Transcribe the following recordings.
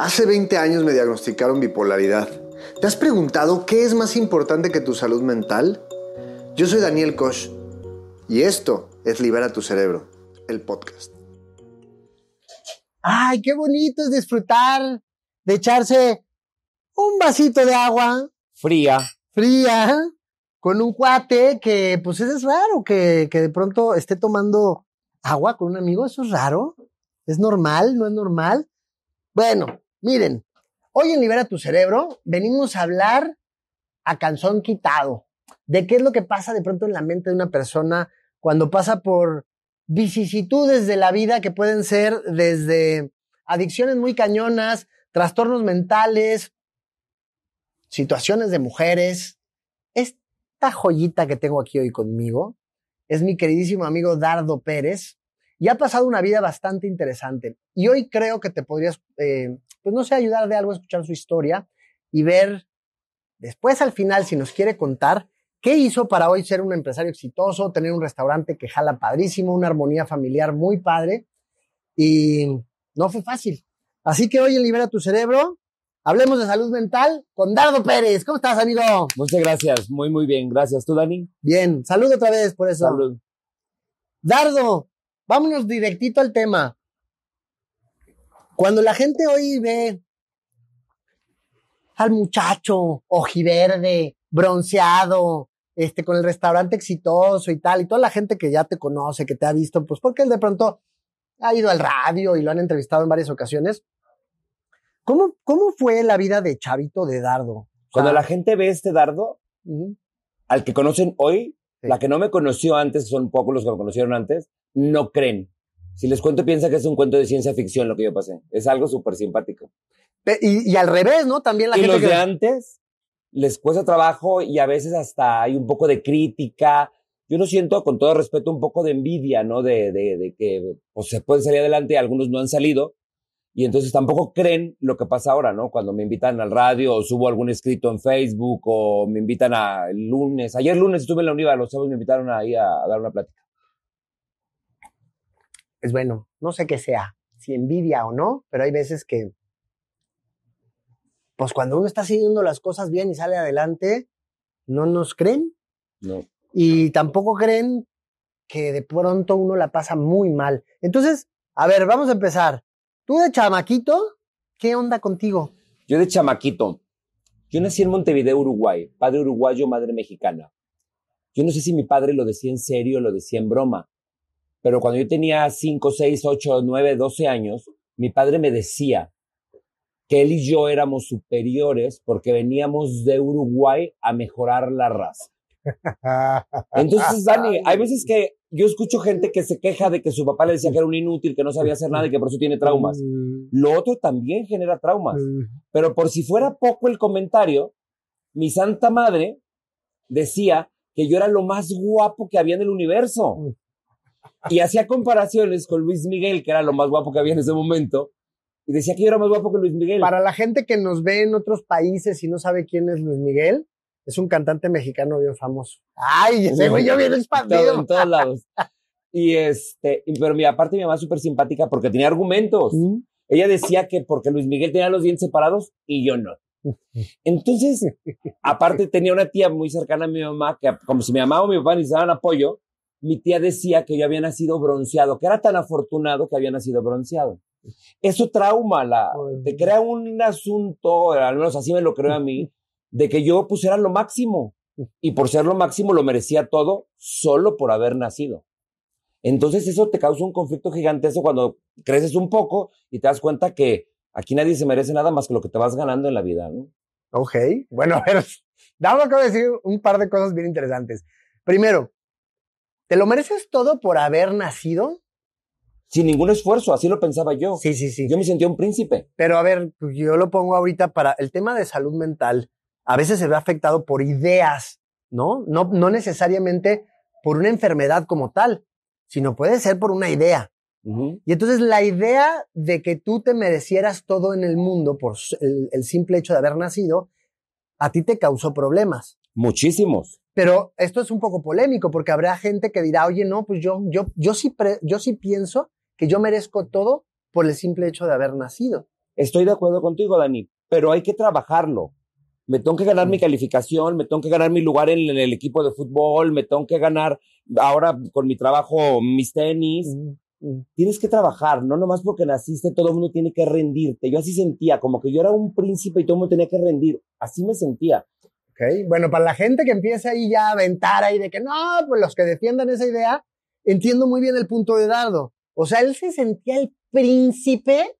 Hace 20 años me diagnosticaron bipolaridad. ¿Te has preguntado qué es más importante que tu salud mental? Yo soy Daniel Koch y esto es Libera tu Cerebro, el podcast. Ay, qué bonito es disfrutar de echarse un vasito de agua Fría. fría con un cuate que, pues, es raro que, que de pronto esté tomando agua con un amigo. Eso es raro. ¿Es normal? ¿No es normal? Bueno, miren, hoy en Libera tu Cerebro venimos a hablar a canzón quitado de qué es lo que pasa de pronto en la mente de una persona cuando pasa por vicisitudes de la vida que pueden ser desde adicciones muy cañonas, trastornos mentales, situaciones de mujeres. Esta joyita que tengo aquí hoy conmigo es mi queridísimo amigo Dardo Pérez y ha pasado una vida bastante interesante. Y hoy creo que te podrías, eh, pues no sé, ayudar de algo a escuchar su historia y ver después al final, si nos quiere contar, qué hizo para hoy ser un empresario exitoso, tener un restaurante que jala padrísimo, una armonía familiar muy padre. Y no fue fácil. Así que hoy en Libera tu Cerebro, hablemos de salud mental con Dardo Pérez. ¿Cómo estás, amigo? Muchas gracias. Muy, muy bien. Gracias. ¿Tú, Dani? Bien, salud otra vez por eso. Salud. Dardo, vámonos directito al tema. Cuando la gente hoy ve al muchacho ojiverde, bronceado, este, con el restaurante exitoso y tal, y toda la gente que ya te conoce, que te ha visto, pues porque él de pronto ha ido al radio y lo han entrevistado en varias ocasiones. ¿Cómo, cómo fue la vida de Chavito de Dardo? O Cuando la gente ve este dardo, al que conocen hoy, Sí. la que no me conoció antes, son pocos los que me conocieron antes, no creen. Si les cuento, piensa que es un cuento de ciencia ficción lo que yo pasé. Es algo súper simpático. y, y al revés, ¿no? También la y gente los que... de antes les cuesta trabajo y a veces hasta hay un poco de crítica. Yo no siento, con todo respeto, un poco de envidia, ¿no? De, de, de que pues, se pueden salir adelante, algunos no han salido. Y entonces tampoco creen lo que pasa ahora, ¿no? Cuando me invitan al radio o subo algún escrito en Facebook o me invitan a el lunes. Ayer lunes estuve en la Univa, los chavos me invitaron ahí a, a dar una plática. Es bueno, no sé qué sea, si envidia o no, pero hay veces que, pues cuando uno está haciendo las cosas bien y sale adelante, no nos creen No. y tampoco creen que de pronto uno la pasa muy mal. Entonces, a ver, vamos a empezar. Tú de chamaquito, ¿qué onda contigo? Yo de chamaquito, yo nací en Montevideo, Uruguay, padre uruguayo, madre mexicana. Yo no sé si mi padre lo decía en serio o lo decía en broma, pero cuando yo tenía 5, 6, 8, 9, 12 años, mi padre me decía que él y yo éramos superiores porque veníamos de Uruguay a mejorar la raza. Entonces, Dani, hay veces que yo escucho gente que se queja de que su papá le decía que era un inútil, que no sabía hacer nada y que por eso tiene traumas. Lo otro también genera traumas. Pero por si fuera poco el comentario, mi santa madre decía que yo era lo más guapo que había en el universo. Y hacía comparaciones con Luis Miguel, que era lo más guapo que había en ese momento. Y decía que yo era más guapo que Luis Miguel. Para la gente que nos ve en otros países y no sabe quién es Luis Miguel, es un cantante mexicano bien famoso. Ay, ese güey yo bien Todo- expandido. en todos lados. Y este, pero mi aparte mi mamá es súper simpática porque tenía argumentos. Mm. Ella decía que porque Luis Miguel tenía los dientes separados y yo no. Entonces, aparte tenía una tía muy cercana a mi mamá que como si mi mamá o mi papá necesitaban apoyo, mi tía decía que yo había nacido bronceado, que era tan afortunado que había nacido bronceado. Eso trauma, la, te crea un asunto, al menos así me lo creo a mí, de que yo pues era lo máximo. Y por ser lo máximo lo merecía todo solo por haber nacido. Entonces eso te causa un conflicto gigantesco cuando creces un poco y te das cuenta que aquí nadie se merece nada más que lo que te vas ganando en la vida, ¿no? Ok, bueno, a ver, Dame acabo de decir un par de cosas bien interesantes. Primero, ¿te lo mereces todo por haber nacido? Sin ningún esfuerzo, así lo pensaba yo. Sí, sí, sí. Yo me sentía un príncipe. Pero a ver, pues, yo lo pongo ahorita para el tema de salud mental. A veces se ve afectado por ideas, ¿no? No, no necesariamente por una enfermedad como tal, sino puede ser por una idea. Y entonces la idea de que tú te merecieras todo en el mundo por el simple hecho de haber nacido, a ti te causó problemas. Muchísimos. Pero esto es un poco polémico porque habrá gente que dirá, oye, no, pues yo, yo, yo, sí, pre- yo sí pienso que yo merezco todo por el simple hecho de haber nacido. estoy de acuerdo contigo, Dani, pero hay que trabajarlo. Me tengo que ganar mi calificación, me tengo que ganar mi lugar en, en el equipo de fútbol, me tengo que ganar ahora con mi trabajo mis tenis. Tienes que trabajar, no nomás porque naciste, todo el mundo tiene que rendirte. Yo así sentía, como que yo era un príncipe y todo el mundo tenía que rendir. Así me sentía. Bueno, para la gente que empieza ahí ya a aventar ahí de que no, pues los que defiendan esa idea, entiendo muy bien el punto de Dardo. O sea, él se sentía el príncipe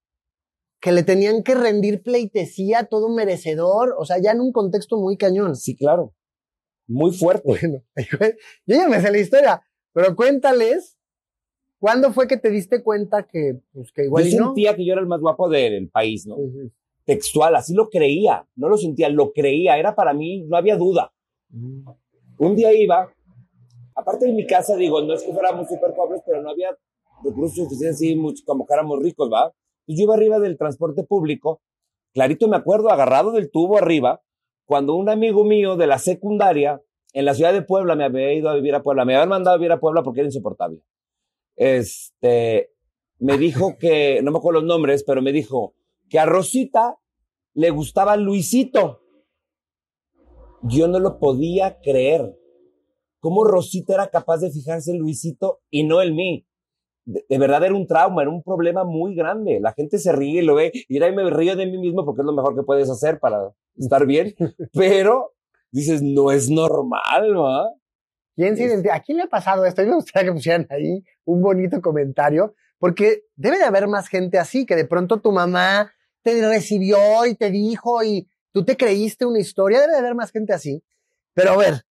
que le tenían que rendir pleitesía, todo merecedor, o sea, ya en un contexto muy cañón. Sí, claro. Muy fuerte. Bueno, yo ya me sé la historia, pero cuéntales, ¿cuándo fue que te diste cuenta que, pues, que igual yo y no? sentía que yo era el más guapo del país, ¿no? Textual, así lo creía. No lo sentía, lo creía. Era para mí, no había duda. Un día iba, aparte de mi casa, digo, no es que fuéramos súper pobres, pero no había recursos suficientes, así, mucho, como que éramos ricos, ¿va? Entonces yo iba arriba del transporte público, clarito me acuerdo, agarrado del tubo arriba, cuando un amigo mío de la secundaria, en la ciudad de Puebla, me había ido a vivir a Puebla, me habían mandado a vivir a Puebla porque era insoportable. Este, me dijo que, no me acuerdo los nombres, pero me dijo que a Rosita le gustaba Luisito. Yo no lo podía creer. ¿Cómo Rosita era capaz de fijarse en Luisito y no en mí? De, de verdad era un trauma, era un problema muy grande. La gente se ríe y lo ve, y ahí me río de mí mismo porque es lo mejor que puedes hacer para estar bien, pero dices, no es normal, ¿va? ¿Quién se? ¿A quién le ha pasado esto? A mí me gustaría que pusieran ahí un bonito comentario, porque debe de haber más gente así, que de pronto tu mamá te recibió y te dijo y tú te creíste una historia, debe de haber más gente así. Pero a ver,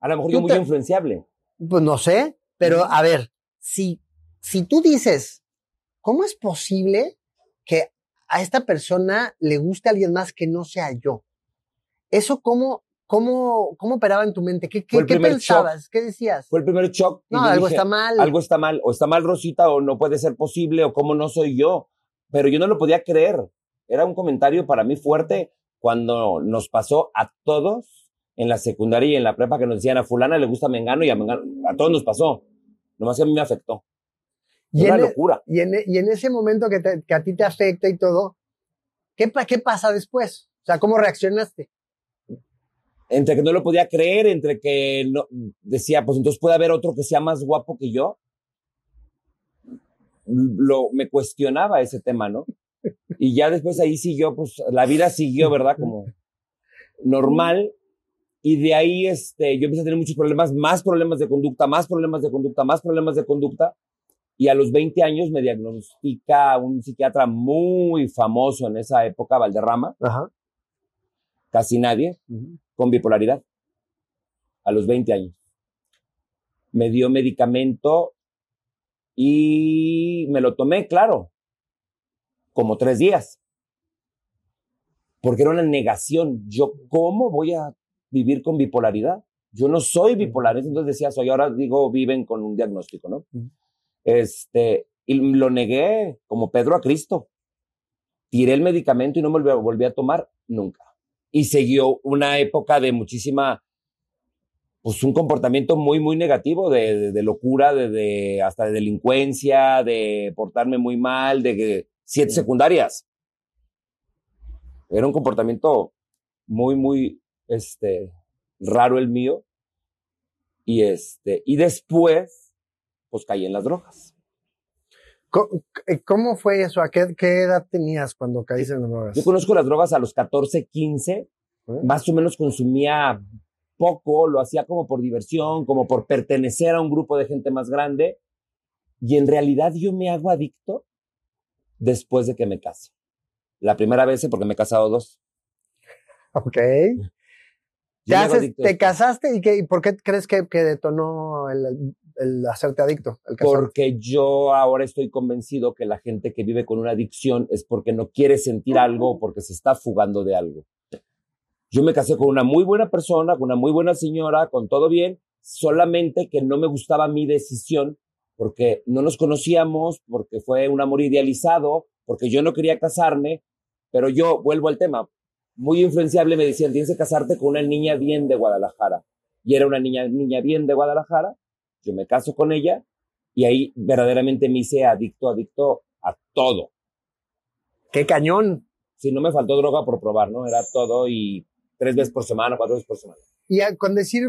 A lo mejor yo muy te- influenciable. pues no sé, pero a ver, si, si tú dices, ¿cómo es posible que a esta persona le guste a alguien más que no sea yo? ¿Eso cómo, cómo, cómo operaba en tu mente? ¿Qué, qué, pensabas? ¿Qué decías? Fue el primer shock. no, algo dije, está mal. algo está mal, o está mal Rosita, o no puede ser posible, o cómo no soy yo. Pero yo no lo podía creer. Era un comentario para mí fuerte cuando nos pasó a todos en la secundaria y en la prepa que nos decían a fulana le gusta Mengano y a Mengano, a todos nos pasó. Nomás que a mí me afectó. y, Una en, locura. y, en, e- y en ese momento que, te- que a ti te afecta y todo, ¿qué, ¿qué pasa después? O sea, ¿cómo reaccionaste? Entre que no lo podía creer, entre que no, decía, pues entonces puede haber otro que sea más guapo que yo. Lo, me cuestionaba ese tema, ¿no? Y ya después ahí siguió, pues la vida siguió, ¿verdad? Como normal. Y de ahí este, yo empecé a tener muchos problemas, más problemas de conducta, más problemas de conducta, más problemas de conducta. Y a los 20 años me diagnostica un psiquiatra muy famoso en esa época, Valderrama, Ajá. casi nadie, con bipolaridad. A los 20 años. Me dio medicamento y me lo tomé, claro, como tres días. Porque era una negación. Yo, ¿cómo voy a vivir con bipolaridad? Yo no soy bipolar. Entonces decía, soy ahora digo, viven con un diagnóstico, ¿no? Este, y lo negué como Pedro a Cristo. Tiré el medicamento y no me volví a, volví a tomar nunca. Y siguió una época de muchísima, pues un comportamiento muy, muy negativo, de, de- de locura, de, de- hasta de delincuencia, de portarme muy mal, de que siete secundarias. Era un comportamiento muy, muy, este, raro el mío. Y este, y después, pues caí en las drogas. Eh, ¿Cómo fue eso? ¿A qué, qué edad tenías cuando caíste en las drogas? Yo conozco las drogas a los 14, 15, ¿Eh? más o menos consumía poco, lo hacía como por diversión, como por pertenecer a un grupo de gente más grande. Y en realidad yo me hago adicto después de que me caso. La primera vez porque me he casado dos. Ok. Te, haces- casaste y, qué, por qué crees que, que detonó el, el hacerte adicto? El? Porque yo ahora estoy convencido que la gente que vive con una adicción es porque no quiere sentir algo o porque se está fugando de algo. Yo me casé con una muy buena persona, con una muy buena señora, con todo bien, solamente que no me gustaba mi decisión porque no nos conocíamos, porque fue un amor idealizado, porque yo no quería casarme, pero yo vuelvo al tema. Muy influenciable me decían, tienes que casarte con una niña bien de Guadalajara. Y era una niña, niña bien de Guadalajara. Yo me caso con ella y ahí verdaderamente me hice adicto, adicto a todo. ¡Qué cañón! Si no me faltó droga por probar, ¿no? Era todo y tres veces por semana, cuatro veces por semana. Y a- con decir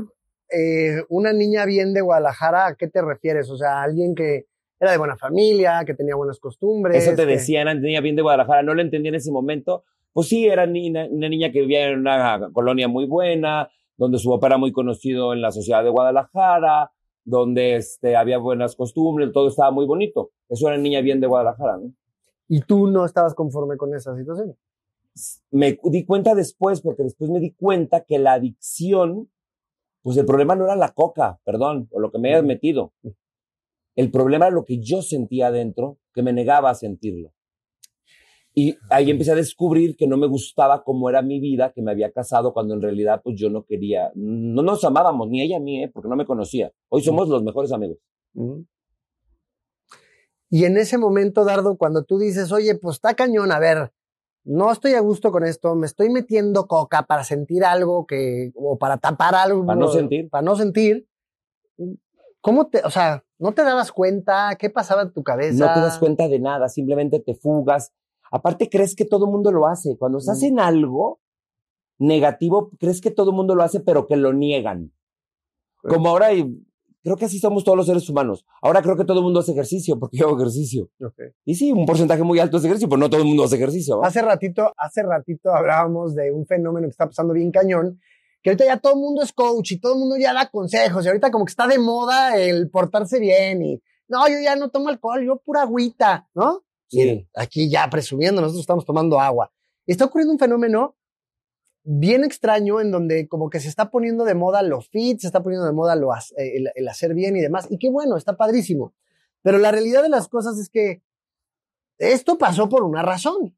eh, una niña bien de Guadalajara, ¿a qué te refieres? O sea, alguien que era de buena familia, que tenía buenas costumbres. Eso te que- decían, era niña bien de Guadalajara, no lo entendí en ese momento. Pues sí, era ni- una, una niña que vivía en una colonia muy buena, donde su papá era muy conocido en la sociedad de Guadalajara, donde este, había buenas costumbres, todo estaba muy bonito. Eso era niña bien de Guadalajara, ¿no? Y tú no estabas conforme con esa situación. me di cuenta después, porque después me di cuenta que la adicción, pues el problema no era la coca, perdón, o lo que me hayas metido. El problema era lo que yo sentía adentro, que me negaba a sentirlo. Y ahí empecé a descubrir que no me gustaba cómo era mi vida, que me había casado cuando en realidad pues yo no quería, no nos amábamos, ni ella a mí, ¿eh? porque no me conocía. Hoy somos los mejores amigos. Y en ese momento, Dardo, cuando tú dices, oye, pues está cañón, a ver, no estoy a gusto con esto, me estoy metiendo coca para sentir algo que, o para tapar algo. Para no sentir. Para no sentir. ¿Cómo te, o sea, no te dabas cuenta? ¿Qué pasaba en tu cabeza? No te das cuenta de nada, simplemente te fugas. Aparte, crees que todo el mundo lo hace. Cuando estás Mm. en algo negativo, crees que todo el mundo lo hace, pero que lo niegan. Como ahora, creo que así somos todos los seres humanos. Ahora creo que todo el mundo hace ejercicio, porque yo hago ejercicio. Ok. Y sí, un porcentaje muy alto de ejercicio, pero no todo el mundo hace ejercicio. ¿va? Hace ratito, hace ratito hablábamos de un fenómeno que está pasando bien cañón, que ahorita ya todo el mundo es coach y todo el mundo ya da consejos y ahorita como que está de moda el portarse bien y no, yo ya no tomo alcohol, yo pura agüita, ¿no? Sí. Aquí ya presumiendo, nosotros estamos tomando agua. Y está ocurriendo un fenómeno bien extraño en donde como que se está poniendo de moda lo fit, se está poniendo de moda lo, eh, el, hacer bien y demás. Y qué bueno, está padrísimo. Pero la realidad de las cosas es que esto pasó por una razón.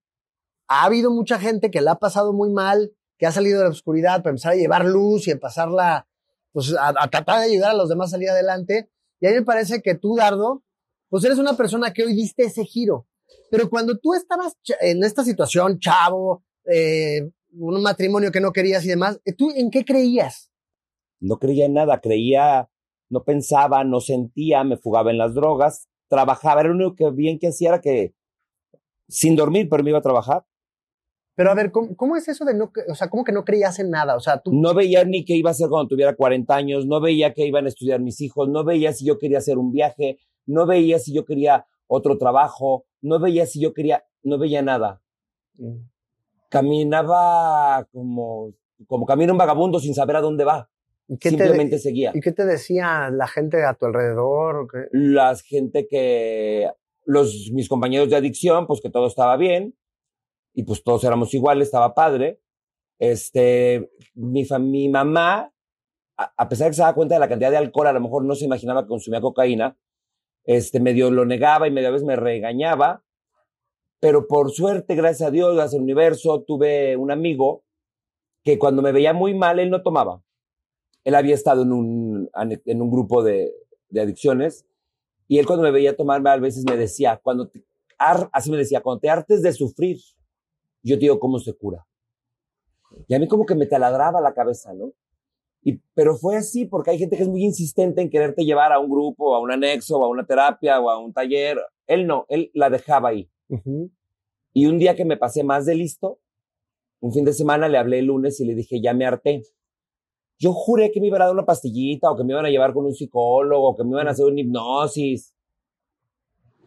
Ha habido mucha gente que la ha pasado muy mal, que ha salido de la oscuridad para empezar a llevar luz y empezarla, pues a, a tratar de ayudar a los demás a salir adelante. Y a mí me parece que tú, Dardo, pues eres una persona que hoy diste ese giro. Pero cuando tú estabas en esta situación, chavo, eh, un matrimonio que no querías y demás, ¿tú en qué creías? No creía en nada, creía, no pensaba, no sentía, me fugaba en las drogas, trabajaba, era lo único que bien que hacía era que sin dormir, pero me iba a trabajar. Pero a ver, ¿cómo, cómo es eso de no, o sea, cómo que no creías en nada? O sea, tú, No veía ni qué iba a hacer cuando tuviera 40 años, no veía qué iban a estudiar mis hijos, no veía si yo quería hacer un viaje, no veía si yo quería otro trabajo, no veía si yo quería, no veía nada. Caminaba como, como camina un vagabundo sin saber a dónde va. ¿y qué, Simplemente te, seguía. ¿y qué te decía la gente a tu alrededor? ¿O qué? La gente que, los, mis compañeros de adicción, pues que todo estaba bien y pues todos éramos iguales, estaba padre. Este, mi, mi mamá, a, a pesar de que se daba cuenta de la cantidad de alcohol, a lo mejor no se imaginaba que consumía cocaína, este, medio lo negaba y medio a veces me regañaba, pero por suerte, gracias a Dios, gracias al universo, tuve un amigo que cuando me veía muy mal, él no tomaba. Él había estado en un, en un grupo de, adicciones y él cuando me veía tomar a veces me decía, cuando te, así me decía, cuando te hartes de sufrir, yo te digo cómo se cura. Y a mí como que me taladraba la cabeza, ¿no? Y, pero fue así porque hay gente que es muy insistente en quererte llevar a un grupo, a un anexo, a una terapia, o a un taller. Él no, él la dejaba ahí. Y un día que me pasé más de listo, un fin de semana le hablé el lunes y le dije, ya me harté. Yo juré que me iban a dar una pastillita o que me iban a llevar con un psicólogo o que me iban a hacer una hipnosis.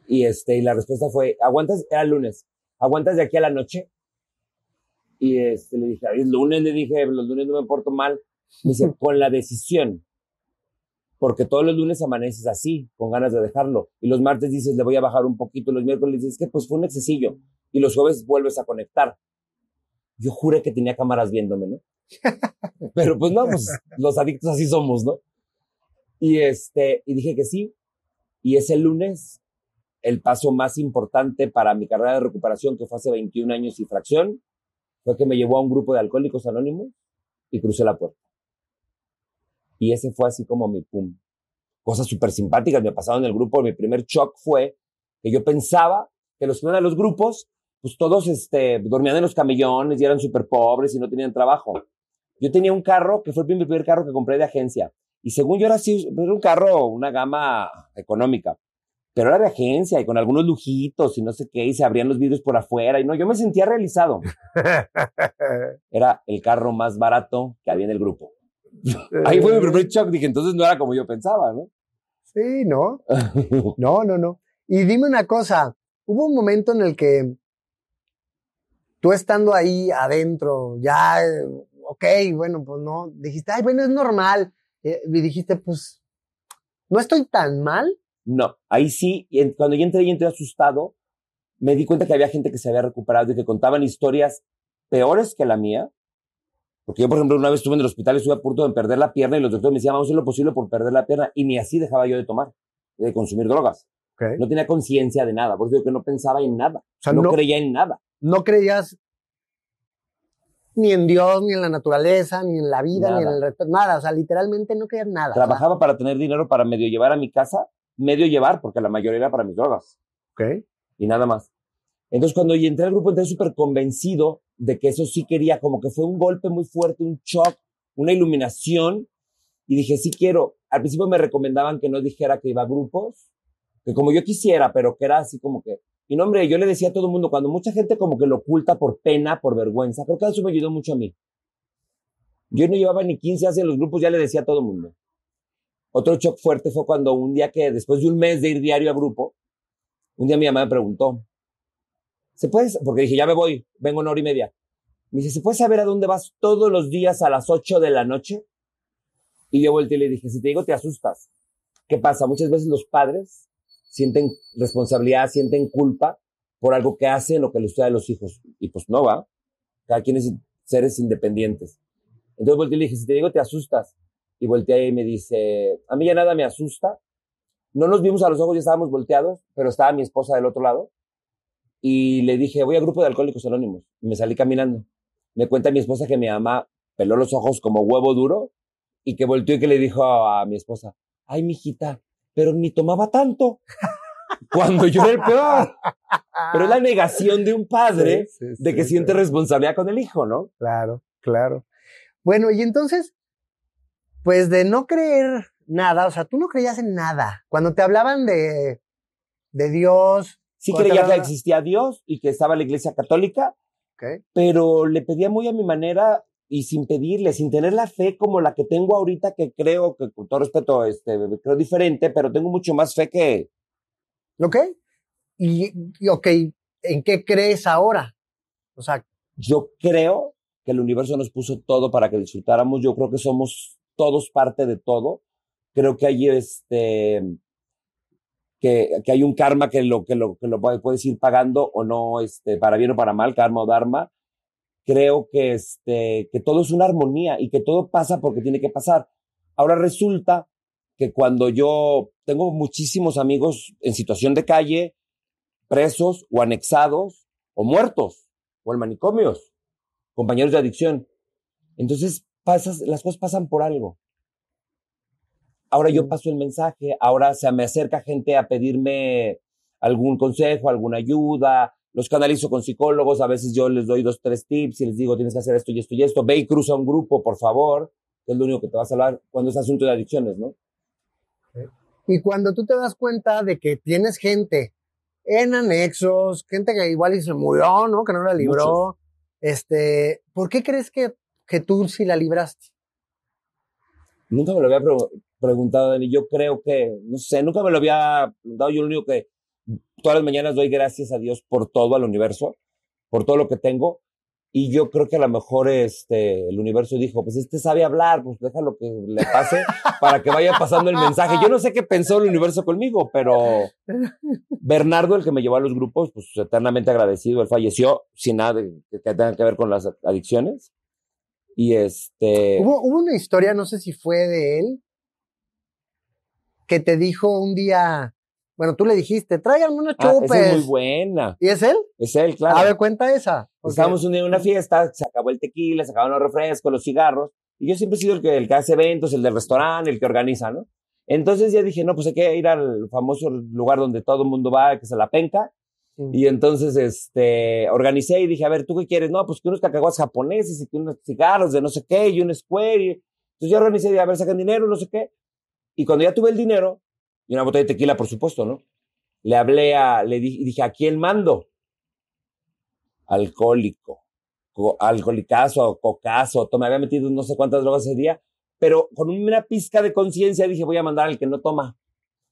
Y este, y la respuesta fue, aguantas, era el lunes, aguantas de aquí a la noche. Y este, le dije, "Ay, es lunes, le dije, los lunes no me porto mal. Me dice, con la decisión. Porque todos los lunes amaneces así, con ganas de dejarlo. Y los martes dices, le voy a bajar un poquito. Los miércoles dices, que pues fue un excesillo. Y los jueves vuelves a conectar. Yo juré que tenía cámaras viéndome, ¿no? Pero pues no, pues los adictos así somos, ¿no? Y este, y dije que sí. Y ese lunes, el paso más importante para mi carrera de recuperación, que fue hace 21 años y fracción, fue que me llevó a un grupo de alcohólicos anónimos y crucé la puerta. Y ese fue así como mi pum. Cosas súper simpáticas me pasaron en el grupo. Mi primer shock fue que yo pensaba que los que iban a los grupos, pues todos este, dormían en los camellones y eran súper pobres y no tenían trabajo. Yo tenía un carro que fue el primer, primer carro que compré de agencia. Y según yo era así, era un carro, una gama económica. pero era de agencia y con algunos lujitos y no sé qué, y se abrían los vidrios por afuera, y no, yo me sentía realizado. Era el carro más barato que había en el grupo. Ahí fue mi primer shock, dije, entonces no era como yo pensaba, ¿no? Sí, no. No, no, no. Y dime una cosa, hubo un momento en el que tú estando ahí adentro, ya, eh, ok, bueno, pues no, dijiste, ay, bueno, es normal. Eh, Y dijiste, pues, no estoy tan mal. No, ahí sí, cuando yo entré y entré asustado, me di cuenta que había gente que se había recuperado y que contaban historias peores que la mía. Porque yo, por ejemplo, una vez estuve en el hospital y estuve a punto de perder la pierna y los doctores me decían, vamos a hacer lo posible por perder la pierna. Y ni así dejaba yo de tomar, de consumir drogas. Okay. No tenía conciencia de nada, por eso digo que no pensaba en nada. sea, no, no- creía en nada. No creías ni en Dios, ni en la naturaleza, ni en la vida, ni en el respeto, nada. O sea, literalmente no creías nada. Trabajaba para tener dinero para medio llevar a mi casa, medio llevar, porque la mayoría era para mis drogas. Ok. y nada más. Entonces, cuando yo entré al grupo, entré súper convencido de que eso sí quería, como que fue un golpe muy fuerte, un shock, una iluminación, y dije, sí quiero. Al principio me recomendaban que no dijera que iba a grupos, que como yo quisiera, pero que era así como que... Y no, hombre, yo le decía a todo el mundo, cuando mucha gente como que lo oculta por pena, por vergüenza, creo que eso me ayudó mucho a mí. Yo no llevaba ni 15 años en los grupos, ya le decía a todo el mundo. Otro shock fuerte fue cuando un día que, después de un mes de ir diario a grupo, un día mi mamá me preguntó, ¿se puede? Porque dije, ya me voy, vengo una hora y media. Me dice, ¿se puede saber a dónde vas todos los días a las 8 de la noche? Y yo volteé y le dije, si te digo, te asustas. ¿Qué pasa? Muchas veces los padres sienten responsabilidad, sienten culpa por algo que hacen o que les sucede a los hijos. Y pues no va. Cada quien es seres independientes. Entonces volteé y le dije, si te digo, te asustas. Y volteé y me dice, a mí ya nada me asusta. No nos vimos a los ojos, ya estábamos volteados, pero estaba mi esposa del otro lado. Y le dije, voy al grupo de alcohólicos anónimos. Y me salí caminando. Me cuenta mi esposa que mi mamá peló los ojos como huevo duro y que volteó y que le dijo a mi esposa, ay, mijita, pero ni tomaba tanto. Cuando yo era el peor. Pero es la negación de un padre Sí, sí, de que siente responsabilidad con el hijo, ¿no? Claro, claro. Bueno, y entonces, pues de no creer nada, o sea, tú no creías en nada. Cuando te hablaban de, de Dios, Sí creía que existía Dios y que estaba la iglesia católica, pero le pedía muy a mi manera y sin pedirle, sin tener la fe como la que tengo ahorita, que creo que con todo respeto, este, creo diferente, pero tengo mucho más fe que, ¿Ok? Y, y, ok, ¿en qué crees ahora? O sea, yo creo que el universo nos puso todo para que disfrutáramos. Yo creo que somos todos parte de todo. Creo que hay este que, que hay un karma que lo que lo que lo puede- puedes ir pagando o no, este, para bien o para mal, karma o dharma. Creo que este que todo es una armonía y que todo pasa porque tiene que pasar. Ahora resulta que cuando yo tengo muchísimos amigos en situación de calle, presos o anexados o muertos o en manicomios, compañeros de adicción. Entonces, pasas, las cosas pasan por algo. Ahora yo paso el mensaje, ahora se me acerca gente a pedirme algún consejo, alguna ayuda, los canalizo con psicólogos, a veces yo les doy dos, tres tips y les digo, tienes que hacer esto y esto y esto, ve y cruza un grupo, por favor, que es lo único que te va a salvar cuando es asunto de adicciones, ¿no? y cuando tú te das cuenta de que tienes gente en anexos, gente que igual y se murió, ¿no? Que no la libró. Este, ¿por qué crees que, que tú sí la libraste? Nunca me lo había pre- preguntado, Dani. Yo creo que, no sé, nunca me lo había preguntado. Yo lo único que todas las mañanas doy gracias a Dios por todo, al universo, por todo lo que tengo. Y yo creo que a lo mejor este, el universo dijo, pues este sabe hablar, pues déjalo que le pase para que vaya pasando el mensaje. Yo no sé qué pensó el universo conmigo, pero Bernardo, el que me llevó a los grupos, pues eternamente agradecido. Él falleció sin nada que tenga que ver con las adicciones. Y este... Hubo, hubo una historia, no sé si fue de él, que te dijo un día, bueno, tú le dijiste, tráiganme unos Ah, chupes. esa es muy buena. ¿Y es él? Es él, claro. A ver, cuenta esa. Estábamos un día en una fiesta, se acabó el tequila, se acabaron los refrescos, los cigarros, y yo siempre he sido el que, el que hace eventos, el del restaurante, el que organiza, ¿no? Entonces ya dije, no, pues hay que ir al famoso lugar donde todo el mundo va, que es la penca, y entonces, este, organicé y dije, a ver, ¿tú qué quieres? No, pues que unos cacahuates japoneses y que unos cigarros de no sé qué, y un square, y... entonces yo organicé, y a ver, sacan dinero, no sé qué, y cuando ya tuve el dinero, y una botella de tequila, por supuesto, ¿no? le hablé a, le di- dije, ¿a quién mando? Alcohólico, co- alcoholicazo, cocazo, me había metido no sé cuántas drogas ese día, pero con una pizca de conciencia dije, voy a mandar al que no toma,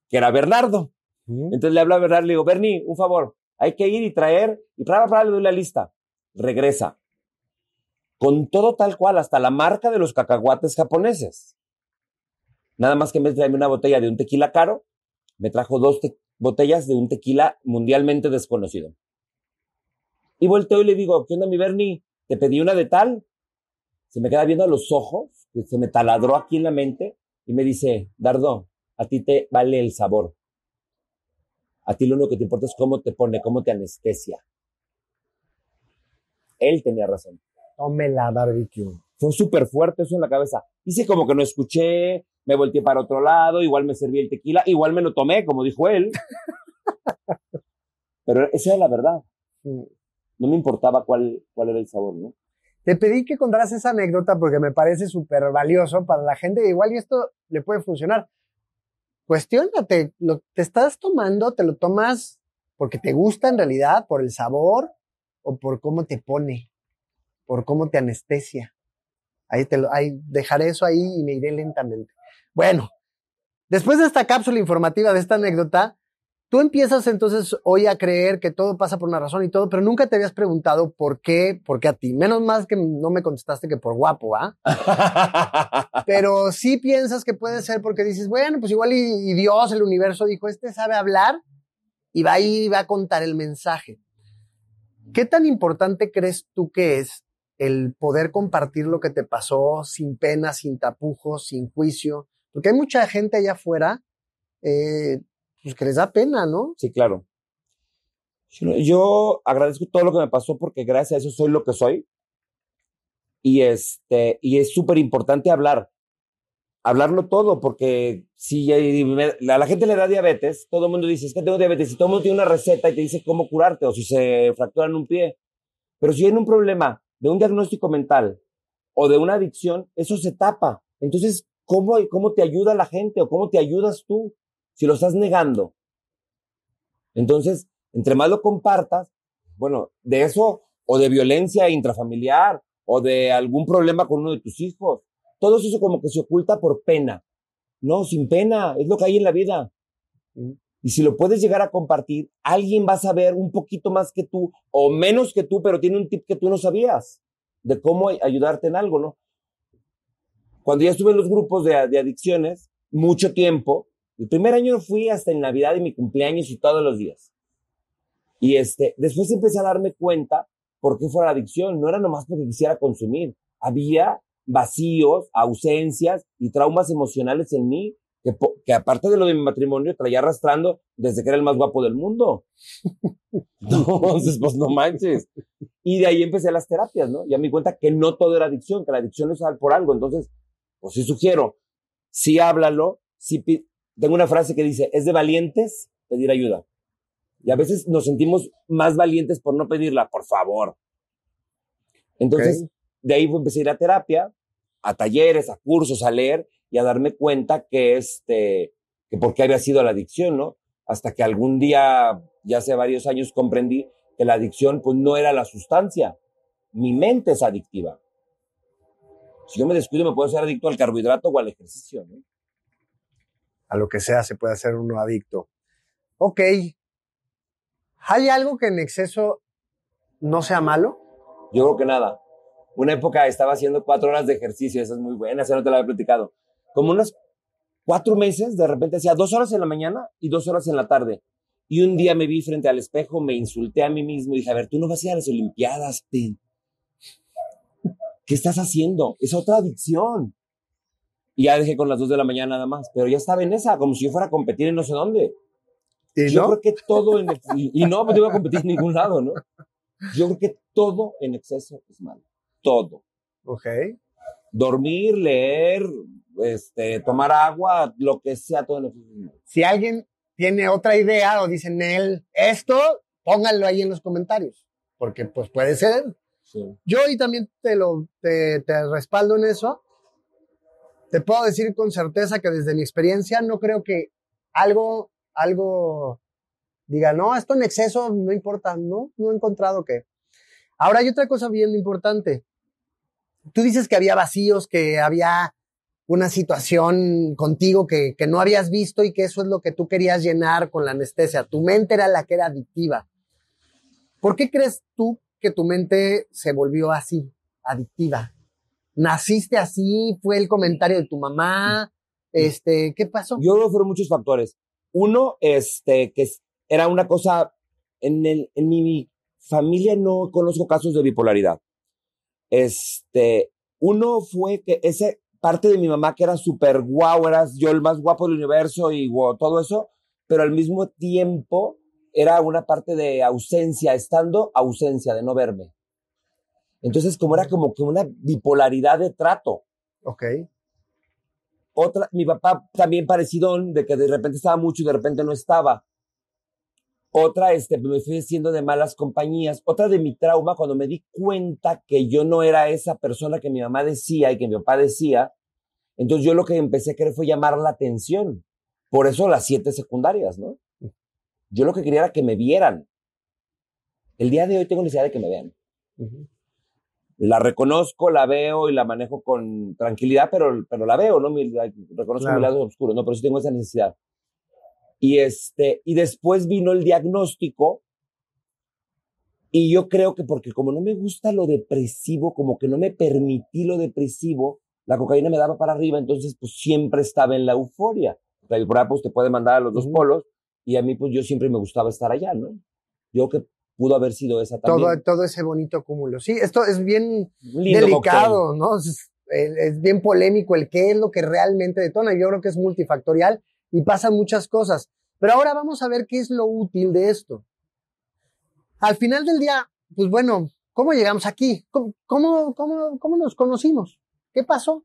que era Bernardo. Entonces le hablo a Bernardo, le digo, Bernie, un favor, hay que ir y traer, y para, para, le doy la lista. Regresa. Con todo tal cual, hasta la marca de los cacahuates japoneses. Nada más que en vez de traerme una botella de un tequila caro, me trajo dos te- botellas de un tequila mundialmente desconocido. Y volteo y le digo, ¿qué onda mi Bernie? Te pedí una de tal. Se me queda viendo a los ojos, que se me taladró aquí en la mente, y me dice, Dardo, a ti te vale el sabor. A ti lo único que te importa es cómo te pone, cómo te anestesia. Él tenía razón. Tome la barbecue. Fue súper fuerte eso en la cabeza. Hice como que no escuché, me volteé para otro lado, igual me serví el tequila, igual me lo tomé, como dijo él. Pero esa era la verdad. No me importaba cuál, cuál era el sabor, ¿no? Te pedí que contaras esa anécdota porque me parece súper valioso para la gente. Igual y esto le puede funcionar. Cuestiónate, lo te estás tomando, te lo tomas porque te gusta en realidad, por el sabor o por cómo te pone, por cómo te anestesia. Ahí te lo, ahí dejaré eso ahí y me iré lentamente. Bueno, después de esta cápsula informativa de esta anécdota, tú empiezas entonces hoy a creer que todo pasa por una razón y todo, pero nunca te habías preguntado por qué, por qué a ti. Menos más que no me contestaste que por guapo, ¿ah? Pero sí piensas que puede ser porque dices, bueno, pues igual y, y Dios, el universo dijo, este sabe hablar y va a ir y va a contar el mensaje. ¿Qué tan importante crees tú que es el poder compartir lo que te pasó sin pena, sin tapujos, sin juicio? Porque hay mucha gente allá afuera eh, pues que les da pena, ¿no? Sí, claro. Yo, agradezco todo lo que me pasó porque gracias a eso soy lo que soy. Y este, y es súper importante hablar. Hablarlo todo, porque si a la gente le da diabetes, todo el mundo dice, es que tengo diabetes, y todo el mundo tiene una receta y te dice cómo curarte, o si se fracturan un pie. Pero si hay un problema de un diagnóstico mental o de una adicción, eso se tapa. Entonces, ¿cómo, cómo te ayuda la gente o cómo te ayudas tú si lo estás negando? Entonces, entre más lo compartas, bueno, de eso o de violencia intrafamiliar o de algún problema con uno de tus hijos, todo eso como que se oculta por pena. No, sin pena, es lo que hay en la vida. Y si lo puedes llegar a compartir, alguien va a saber un poquito más que tú o menos que tú, pero tiene un tip que tú no sabías de cómo ayudarte en algo, ¿no? Cuando ya estuve en los grupos de, de adicciones, mucho tiempo, el primer año fui hasta en Navidad y mi cumpleaños y todos los días. Y este, después empecé a darme cuenta por qué fue la adicción. No era nomás porque quisiera consumir. Había vacíos, ausencias y traumas emocionales en mí que, que aparte de lo de mi matrimonio traía arrastrando desde que era el más guapo del mundo. Entonces, pues no manches. Y de ahí empecé las terapias, ¿no? Ya me di cuenta que no todo era adicción, que la adicción es por algo. Entonces, pues sí sugiero, sí háblalo, sí tengo una frase que dice, es de valientes pedir ayuda. Y a veces nos sentimos más valientes por no pedirla, por favor. Entonces, de ahí empecé a ir a terapia, a talleres, a cursos, a leer y a darme cuenta que este, que por qué había sido la adicción, ¿no? Hasta que algún día, ya hace varios años, comprendí que la adicción, pues no era la sustancia. Mi mente es adictiva. Si yo me descuido, me puedo ser adicto al carbohidrato o al ejercicio, ¿no? A lo que sea se puede hacer uno adicto. Ok. ¿Hay algo que en exceso no sea malo? Yo creo que nada. Una época estaba haciendo cuatro horas de ejercicio, esa es muy buena, esa no te la había platicado. Como unos cuatro meses, de repente hacía dos horas en la mañana y dos horas en la tarde. Y un día me vi frente al espejo, me insulté a mí mismo y dije, a ver, tú no vas a ir a las Olimpiadas. ¿Qué estás haciendo? Es otra adicción. Y ya dejé con las dos de la mañana nada más, pero ya estaba en esa, como si yo fuera a competir en no sé dónde. ¿Y Yo no? creo que todo en y, y no, pues no iba a competir en ningún lado, ¿no? Yo creo que todo en exceso es malo. Todo. Ok. Dormir, leer, este, tomar agua, lo que sea, todo en exceso es malo. Si alguien tiene otra idea o dicen él esto, pónganlo ahí en los comentarios. Porque pues puede ser. Yo y también te lo te, te respaldo en eso. Te puedo decir con certeza que desde mi experiencia no creo que algo algo diga, no, esto en exceso no importa, no, no he encontrado que. Ahora hay otra cosa bien importante. Tú dices que había vacíos, que había una situación contigo que, que no habías visto y que eso es lo que tú querías llenar con la anestesia. Tu mente era la que era adictiva. ¿Por qué crees tú que tu mente se volvió así, adictiva? ¿Naciste así? ¿Fue el comentario de tu mamá? Este, ¿qué pasó? Yo creo que fueron muchos factores. Uno, este, que era una cosa, en, el, en mi familia no conozco casos de bipolaridad. Este, uno fue que esa parte de mi mamá que era súper guau, eras yo el más guapo del universo y todo eso, pero al mismo tiempo era una parte de ausencia, estando ausencia, de no verme. Entonces, como era como que una bipolaridad de trato. Ok. Otra, mi papá también parecido, de que de repente estaba mucho y de repente no estaba. Otra, este, me fui haciendo de malas compañías. Otra de mi trauma, cuando me di cuenta que yo no era esa persona que mi mamá decía y que mi papá decía, entonces yo lo que empecé a querer fue llamar la atención. Por eso las siete secundarias, ¿no? Yo lo que quería era que me vieran. El día de hoy tengo necesidad de que me vean. La reconozco, la veo y la manejo con tranquilidad, pero, pero la veo, ¿no? reconozco mi lado oscuro, ¿no? Pero sí tengo esa necesidad. Y, este, y después vino el diagnóstico y yo creo que porque como no me gusta lo depresivo, como que no me permití lo depresivo, la cocaína me daba para arriba, entonces pues siempre estaba en la euforia. La euforia pues te puede mandar a los dos polos y a mí, pues yo siempre me gustaba estar allá, ¿no? Yo que pudo haber sido esa también. Todo, todo ese bonito cúmulo. Sí, esto es bien delicado, ¿no? Es, es, bien polémico el qué es lo que realmente detona. Yo creo que es multifactorial y pasan muchas cosas. Pero ahora vamos a ver qué es lo útil de esto. Al final del día, pues bueno, ¿cómo llegamos aquí? ¿Cómo, cómo, cómo, cómo nos conocimos? ¿Qué pasó?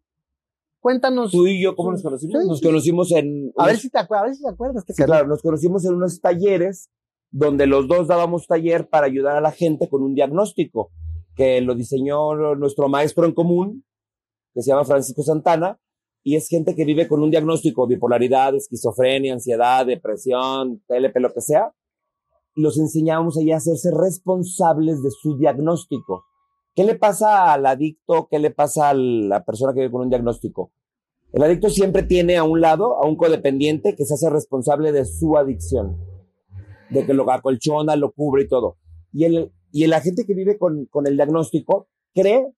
Cuéntanos. Tú y yo, ¿cómo nos conocimos? nos conocimos en. A, ver si te acuerdas, a ver si te acuerdas. Sí, claro, nos conocimos en unos talleres donde los dos dábamos taller para ayudar a la gente con un diagnóstico que lo diseñó nuestro maestro en común, que se llama Francisco Santana, y es gente que vive con un diagnóstico, bipolaridad, esquizofrenia, ansiedad, depresión, TLP, lo que sea. Los enseñábamos ahí a hacerse responsables de su diagnóstico. ¿Qué le pasa al adicto? ¿Qué le pasa a la persona que vive con un diagnóstico? El adicto siempre tiene a un lado a un codependiente que se hace responsable de su adicción, de que lo acolchona, lo cubre y todo. Y el, y la gente que vive con, con el diagnóstico cree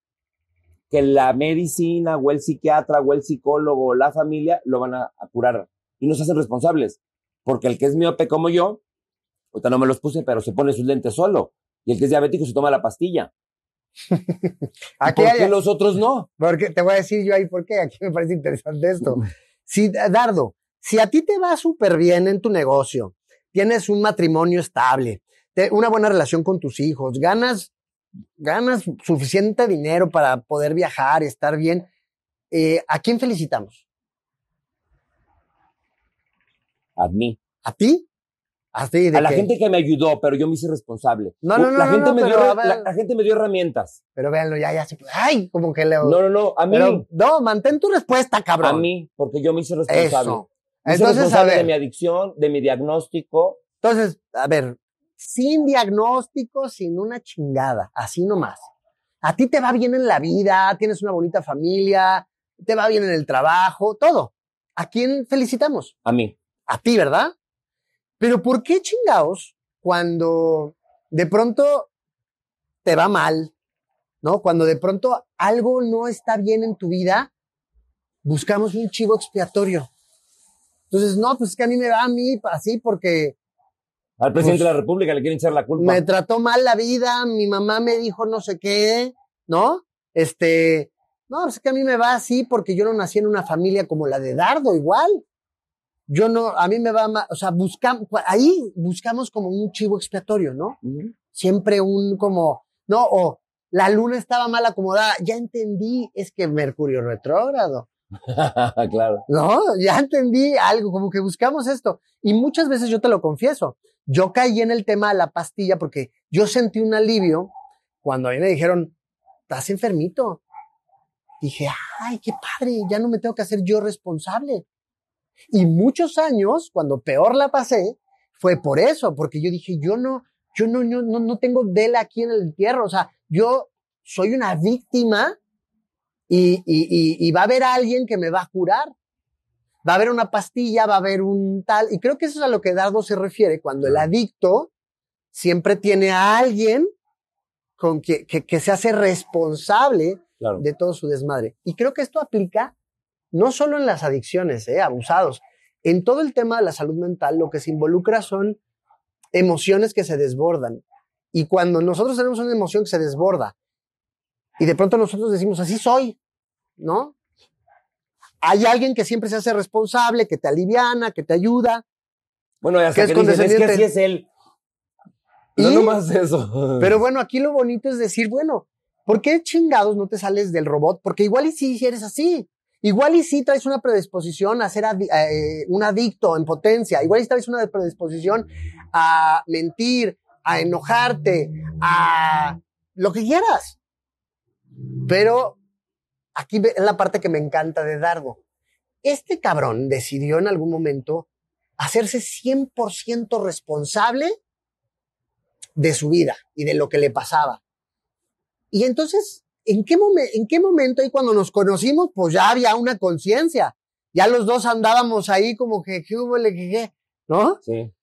que la medicina o el psiquiatra o el psicólogo o la familia lo van a, curar y no se hacen responsables. Porque el que es miope como yo, ahorita no me los puse, pero se pone sus lentes solo. Y el que es diabético se toma la pastilla. ¿Por qué los otros no? Porque te voy a decir yo ahí por qué. Aquí me parece interesante esto. Si, Dardo, si a ti te va súper bien en tu negocio, tienes un matrimonio estable, una buena relación con tus hijos, ganas, ganas suficiente dinero para poder viajar, estar bien, eh, ¿a quién felicitamos? A mí. ¿A ti? A la gente que me ayudó, pero yo me hice responsable. No, no, no. La, gente, me dio, la, gente me dio herramientas. Pero véanlo, ya, ya Ay, como que le. No, no, no. A mí. no, mantén tu respuesta, cabrón. A mí, porque yo me hice responsable. Eso. Entonces, a ver. De mi adicción, de mi diagnóstico. Entonces, a ver, sin diagnóstico, sin una chingada, así nomás. A ti te va bien en la vida, tienes una bonita familia, te va bien en el trabajo, todo. ¿A quién felicitamos? A mí. A ti, ¿verdad? Pero ¿por qué chingados cuando de pronto te va mal, ¿no? Cuando de pronto algo no está bien en tu vida, buscamos un chivo expiatorio. Entonces, no, pues es que a mí me va a mí así porque... Al presidente de la pues, República le quieren echar la culpa. Me trató mal la vida, mi mamá me dijo no sé qué, ¿no? Este, no, pues es que a mí me va así porque yo no nací en una familia como la de Dardo, igual yo no, a mí me va más, o sea, buscamos, ahí buscamos como un chivo expiatorio, ¿no? Siempre un como, no, o la luna estaba mal acomodada, ya entendí, es que Mercurio retrógrado. claro. No, ya entendí algo, como que buscamos esto. Y muchas veces yo te lo confieso, yo caí en el tema de la pastilla porque yo sentí un alivio cuando a mí me dijeron, estás enfermito. Dije, ay, qué padre, ya no me tengo que hacer yo responsable. Y muchos años, cuando peor la pasé, fue por eso, porque yo dije, yo no, yo no, no, no, no tengo vela aquí en el entierro, o sea, yo soy una víctima y, y, y, y va a haber alguien que me va a curar. Va a haber una pastilla, va a haber un tal, y creo que eso es a lo que Dardo se refiere cuando el adicto siempre tiene a alguien con que, que, que se hace responsable Claro. de todo su desmadre. Y creo que esto aplica no solo en las adicciones, ¿eh? abusados. En todo el tema de la salud mental, lo que se involucra son emociones que se desbordan. Y cuando nosotros tenemos una emoción que se desborda y de pronto nosotros decimos, así soy, ¿no? Hay alguien que siempre se hace responsable, que te aliviana, que te ayuda. Bueno, y hasta Que es que dicen, es que así es él. No Y- nomás eso. Pero bueno, aquí lo bonito es decir, bueno, ¿por qué chingados no te sales del robot? Porque igual y sí eres así. Igual y sí traes una predisposición a ser eh, un adicto en potencia. Igual y traes una predisposición a mentir, a enojarte, a lo que quieras. Pero aquí es la parte que me encanta de Dardo. Este cabrón decidió en algún momento hacerse 100% responsable de su vida y de lo que le pasaba. Y entonces, ¿en qué, momen- ¿en qué momento ahí cuando nos conocimos, pues ya había una conciencia? Ya los dos andábamos ahí como que, ¿qué hubo, le, qué? ¿No? Sí.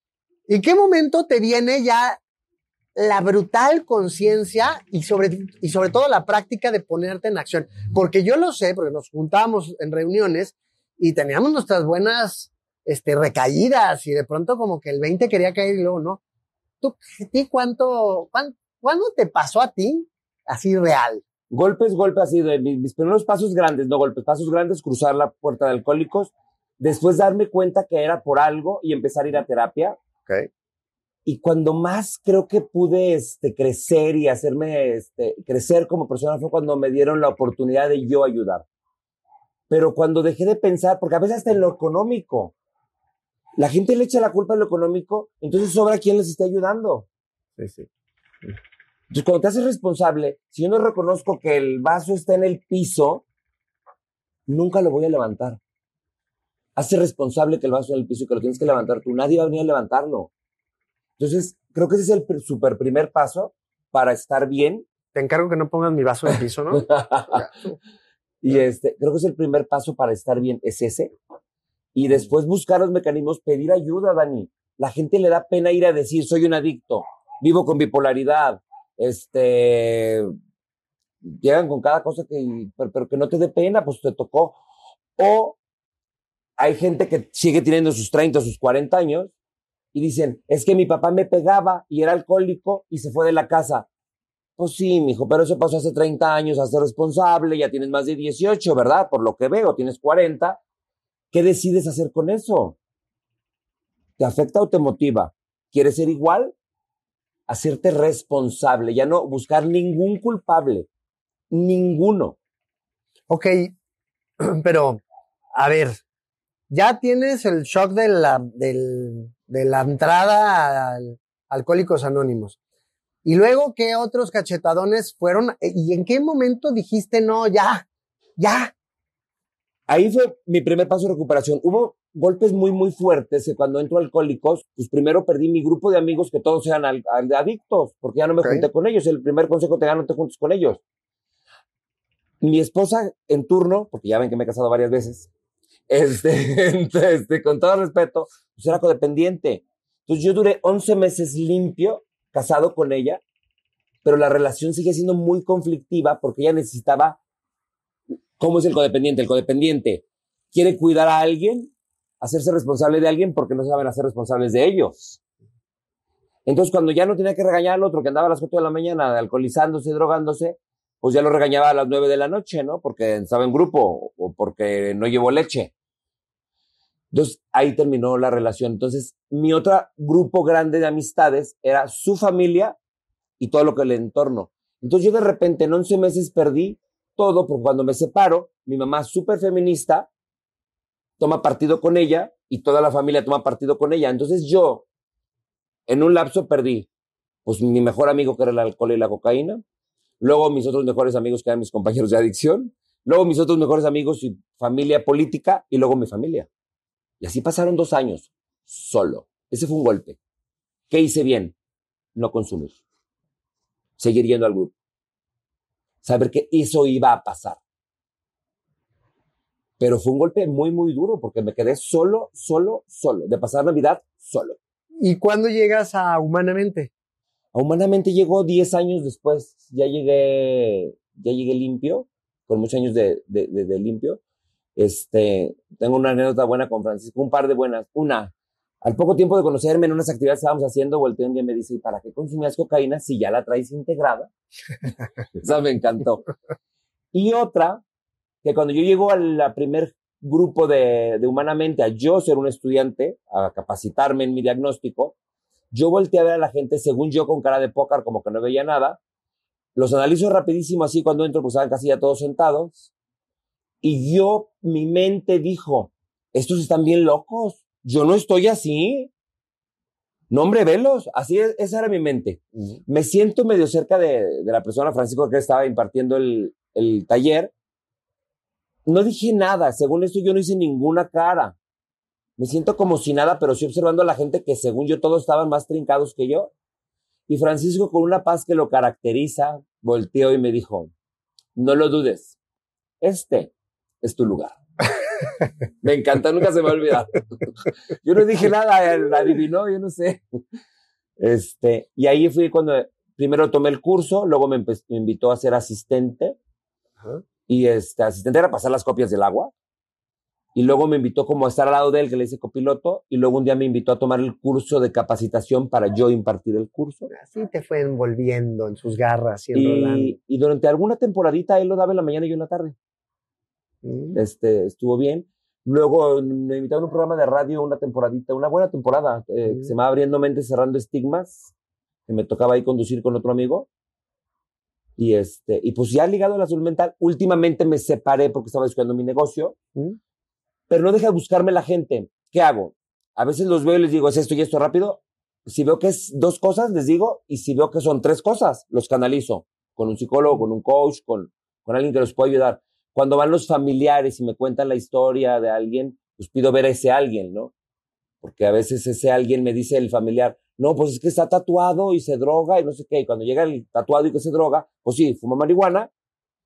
¿En qué momento te viene ya la brutal conciencia y sobre, y sobre todo la práctica de ponerte en acción? Porque yo lo sé, porque nos juntábamos en reuniones y teníamos nuestras buenas este, recaídas y de pronto como que el 20 quería caer y luego no. ¿Tú, a ti cuánto, cuán- cuándo te pasó a ti así real? Golpes, golpes así de mis, mis primeros pasos grandes, no golpes, pasos grandes, cruzar la puerta de alcohólicos, después darme cuenta que era por algo y empezar a ir a terapia. Ok. Y cuando más creo que pude este, crecer y hacerme este, crecer como persona fue cuando me dieron la oportunidad de yo ayudar. Pero cuando dejé de pensar, porque a veces hasta en lo económico, la gente le echa la culpa a lo económico, entonces sobra quién les esté ayudando. Sí, sí. Entonces, cuando te haces responsable, si yo no reconozco que el vaso está en el piso, nunca lo voy a levantar. Hazte responsable que el vaso está en el piso y que lo tienes que levantar tú. Nadie va a venir a levantarlo. Entonces, creo que ese es el super primer paso para estar bien. Te encargo que no pongas mi vaso en el piso, ¿no? y este, creo que es el primer paso para estar bien, es ese. Y después buscar los mecanismos, pedir ayuda, Dani. La gente le da pena ir a decir, soy un adicto, vivo con bipolaridad, este, llegan con cada cosa que, pero, que no te dé pena, pues te tocó. O hay gente que sigue teniendo sus 30, sus 40 años y dicen, es que mi papá me pegaba y era alcohólico y se fue de la casa. Pues sí, mijo, pero eso pasó hace 30 años, hazte responsable, ya tienes más de 18, ¿verdad? Por lo que veo, tienes 40. ¿Qué decides hacer con eso? ¿Te afecta o te motiva? ¿Quieres ser igual? Hacerte responsable, ya no buscar ningún culpable, ninguno. Ok, pero, a ver, ya tienes el shock de la, del- de la entrada al Alcohólicos Anónimos. Y luego, ¿qué otros cachetadones fueron? ¿Y en qué momento dijiste, no, ya, ya? Ahí fue mi primer paso de recuperación. Hubo golpes muy, muy fuertes que cuando entro alcohólicos, pues primero perdí mi grupo de amigos que todos eran al- al- adictos, porque ya no me Ok. junté con ellos. El primer consejo te da, no te juntes con ellos. Mi esposa en turno, porque ya ven que me he casado varias veces, este, este, con todo respeto, pues era codependiente. Entonces yo duré 11 meses limpio, casado con ella, pero la relación sigue siendo muy conflictiva porque ella necesitaba ¿Cómo es el codependiente? El codependiente quiere cuidar a alguien, hacerse responsable de alguien porque no saben hacer responsables de ellos. Entonces, cuando ya no tenía que regañar al otro que andaba a las 4 de la mañana alcoholizándose, drogándose, pues ya lo regañaba a las 9 de la noche, ¿no? Porque estaba en grupo o porque no llevó leche. Entonces, ahí terminó la relación. Entonces, mi otro grupo grande de amistades era su familia y todo lo que le entorno. Entonces, yo de repente en 11 meses perdí todo, porque cuando me separo, mi mamá súper feminista toma partido con ella y toda la familia toma partido con ella. Entonces yo, en un lapso, perdí, pues mi mejor amigo que era el alcohol y la cocaína, luego mis otros mejores amigos que eran mis compañeros de adicción, luego mis otros mejores amigos y familia política y luego mi familia. Y así pasaron dos años, solo. Ese fue un golpe. ¿Qué hice bien? No consumir. Seguir yendo al grupo. Saber que eso iba a pasar. Pero fue un golpe muy, muy duro porque me quedé solo, solo, solo. De pasar Navidad, solo. ¿Y cuándo llegas a Humanamente? A Humanamente llegó 10 años después. Ya llegué, ya llegué limpio, con muchos años de, de, de, de limpio. Este, tengo una anécdota buena con Francisco, un par de buenas. Una, al poco tiempo de conocerme en unas actividades que estábamos haciendo, volteé un día y me dice, ¿y para qué consumías cocaína si ya la traes integrada? Esa me encantó. Y otra, que cuando yo llego al primer grupo de, de, Humanamente a yo ser un estudiante, a capacitarme en mi diagnóstico, yo volteé a ver a la gente, según yo, con cara de pócar, como que no veía nada. Los analizo rapidísimo así cuando entro, pues estaban casi ya todos sentados. Y yo, mi mente dijo, estos están bien locos. Yo no estoy así. No, hombre, velos. Así es, esa era mi mente. Uh -huh. Me siento medio cerca de, de, la persona, Francisco, que estaba impartiendo el, el taller. No dije nada. Según esto, yo no hice ninguna cara. Me siento como si nada, pero sí observando a la gente que según yo todos estaban más trincados que yo. Y Francisco, con una paz que lo caracteriza, volteó y me dijo, no lo dudes, este es tu lugar. me encanta, nunca se me va a olvidar. yo no dije nada, él adivinó, yo no sé. Este, y ahí fui cuando primero tomé el curso, luego me, me invitó a ser asistente. Y este asistente era pasar las copias del agua. Y luego me invitó como a estar al lado de él, que le hice copiloto. Y luego un día me invitó a tomar el curso de capacitación para yo impartir el curso. Así te fue envolviendo en sus garras y Y, y durante alguna temporadita él lo daba en la mañana y yo en la tarde. Mm. Este, estuvo bien. Luego me invitaron a un programa de radio una temporadita, una buena temporada, eh, mm. que se llama Abriendo Mentes, Cerrando Estigmas, que me tocaba ahí conducir con otro amigo. Y, este, y pues ya ligado a la salud mental, últimamente me separé porque estaba estudiando mi negocio, mm. pero no deja de buscarme la gente. ¿Qué hago? A veces los veo y les digo, es esto y esto rápido. Si veo que es dos cosas, les digo, y si veo que son tres cosas, los canalizo con un psicólogo, con un coach, con, con alguien que los pueda ayudar. Cuando van los familiares y me cuentan la historia de alguien, pues pido ver a ese alguien, ¿no? Porque a veces ese alguien me dice el familiar, no, pues es que está tatuado y se droga y no sé qué. Y cuando llega el tatuado y que se droga, pues sí, fuma marihuana,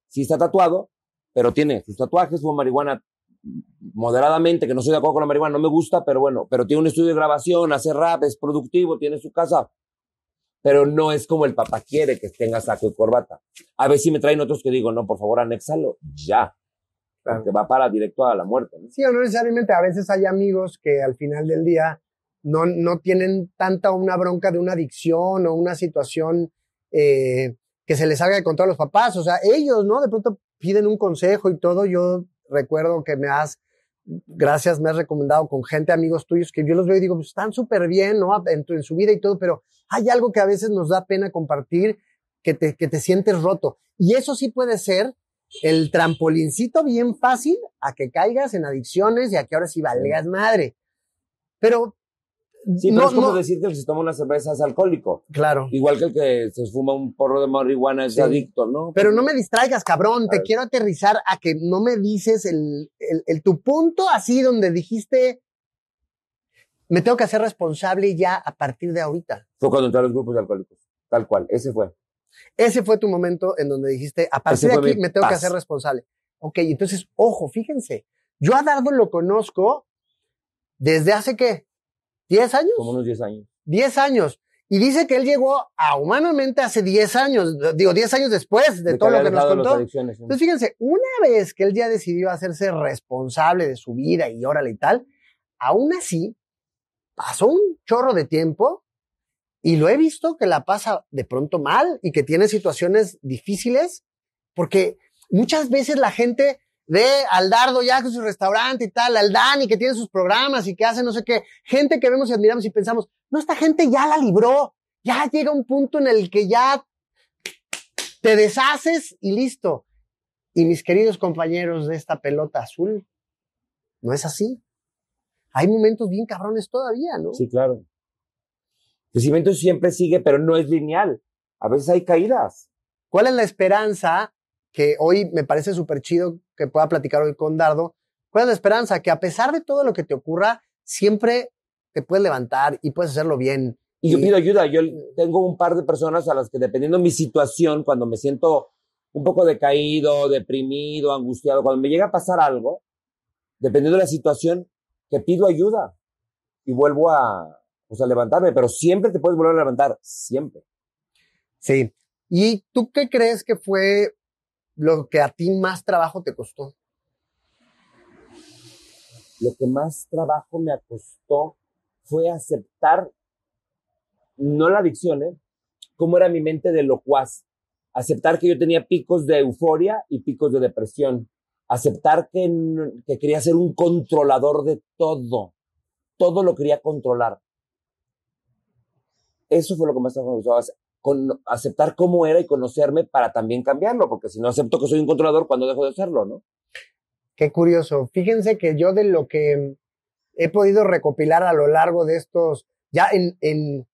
sí está tatuado, pero tiene sus tatuajes, fuma marihuana moderadamente, que no soy de acuerdo con la marihuana, no me gusta, pero bueno, pero tiene un estudio de grabación, hace rap, es productivo, tiene su casa, pero no es como el papá quiere que tenga saco y corbata. A ver si me traen otros que digo, no, por favor, anéxalo, ya. Claro. Que va para directo a la muerte. ¿no? Sí, o no necesariamente. A veces hay amigos que al final del día no, no tienen tanta una bronca de una adicción o una situación eh, que se les salga de control a los papás. O sea, ellos, ¿no? De pronto piden un consejo y todo. Yo recuerdo que me has, gracias, me has recomendado con gente, amigos tuyos, que yo los veo y digo, pues están súper bien, ¿no? En, tu, en su vida y todo, pero hay algo que a veces nos da pena compartir, que te, que te sientes roto. Y eso sí puede ser el trampolincito bien fácil a que caigas en adicciones y a que ahora sí valgas madre. Pero. Sí, pero no, es como no. decir que el que se toma una cerveza es alcohólico. Claro. Igual que el que se fuma un porro de marihuana es sí. adicto, ¿no? Pero no me distraigas, cabrón. Te quiero aterrizar a que no me dices el, el, el, tu punto así donde dijiste. Me tengo que hacer responsable ya a partir de ahorita. Fue cuando entré a los grupos de alcohólicos. Tal cual. Ese fue. Ese fue tu momento en donde dijiste, a partir de aquí me tengo paz. que hacer responsable. Ok, entonces, ojo, fíjense, yo a Dardo lo conozco desde hace qué? ¿10 años? Como unos 10 años. 10 años. Y dice que él llegó a Humanamente hace 10 años, digo, 10 años después de, de todo lo que nos contó. Entonces, fíjense, una vez que él ya decidió hacerse responsable de su vida y órale y tal, aún así, pasó un chorro de tiempo y lo he visto que la pasa de pronto mal y que tiene situaciones difíciles, porque muchas veces la gente ve al Dardo ya con su restaurante y tal, al Dani que tiene sus programas y que hace no sé qué, gente que vemos y admiramos y pensamos, no, esta gente ya la libró, ya llega un punto en el que ya te deshaces y listo. Y mis queridos compañeros de esta pelota azul, no es así. Hay momentos bien cabrones todavía, ¿no? Sí, claro. El crecimiento siempre sigue, pero no es lineal. A veces hay caídas. ¿Cuál es la esperanza que hoy me parece súper chido que pueda platicar hoy con Dardo? ¿Cuál es la esperanza? Que a pesar de todo lo que te ocurra, siempre te puedes levantar y puedes hacerlo bien Y yo pido ayuda. Yo tengo un par de personas a las que, dependiendo de mi situación, cuando me siento un poco decaído, deprimido, angustiado, cuando me llega a pasar algo, dependiendo de la situación, que pido ayuda y vuelvo a, pues, a levantarme. Pero siempre te puedes volver a levantar. Siempre. Sí. ¿Y tú qué crees que fue lo que a ti más trabajo te costó? Lo que más trabajo me costó fue aceptar, no la adicción, ¿eh? cómo era mi mente de locuaz. Aceptar que yo tenía picos de euforia y picos de depresión. Aceptar que, que quería ser un controlador de todo. Todo lo quería controlar. Eso fue lo que más me costó. Con, aceptar cómo era y conocerme para también cambiarlo, porque si no acepto que soy un controlador, cuando dejo de serlo, ¿no? Qué curioso. Fíjense que yo de lo que he podido recopilar a lo largo de estos, ya en, en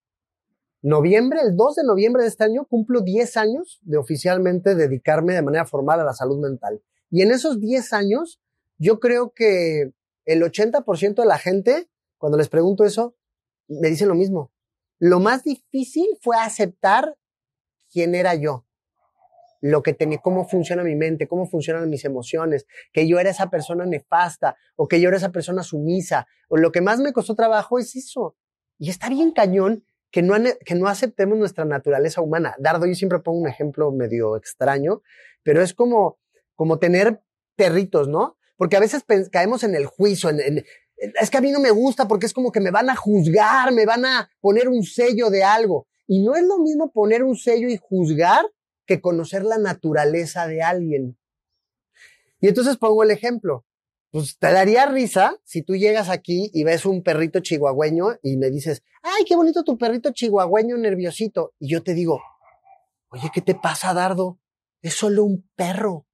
noviembre, el 2 de noviembre de este año, cumplo 10 años de oficialmente dedicarme de manera formal a la salud mental. Y en esos 10 años, yo creo que el 80% de la gente, cuando les pregunto eso, me dicen lo mismo. Lo más difícil fue aceptar quién era yo lo que tenía, cómo funciona mi mente, cómo funcionan mis emociones, que yo era esa persona nefasta o que yo era esa persona sumisa. O lo que más me costó trabajo es eso. Y está bien cañón que no, que no aceptemos nuestra naturaleza humana. Dardo, yo siempre pongo un ejemplo medio extraño, pero es como, como tener perritos, ¿no? Porque a veces caemos en el juicio, en- en- es que a mí no me gusta porque es como que me van a juzgar, me van a poner un sello de algo. Y no es lo mismo poner un sello y juzgar que conocer la naturaleza de alguien. Y entonces pongo el ejemplo. Pues te daría risa si tú llegas aquí y ves un perrito chihuahueño y me dices, ay, qué bonito tu perrito chihuahueño nerviosito. Y yo te digo, oye, ¿qué te pasa, Dardo? Es solo un perro.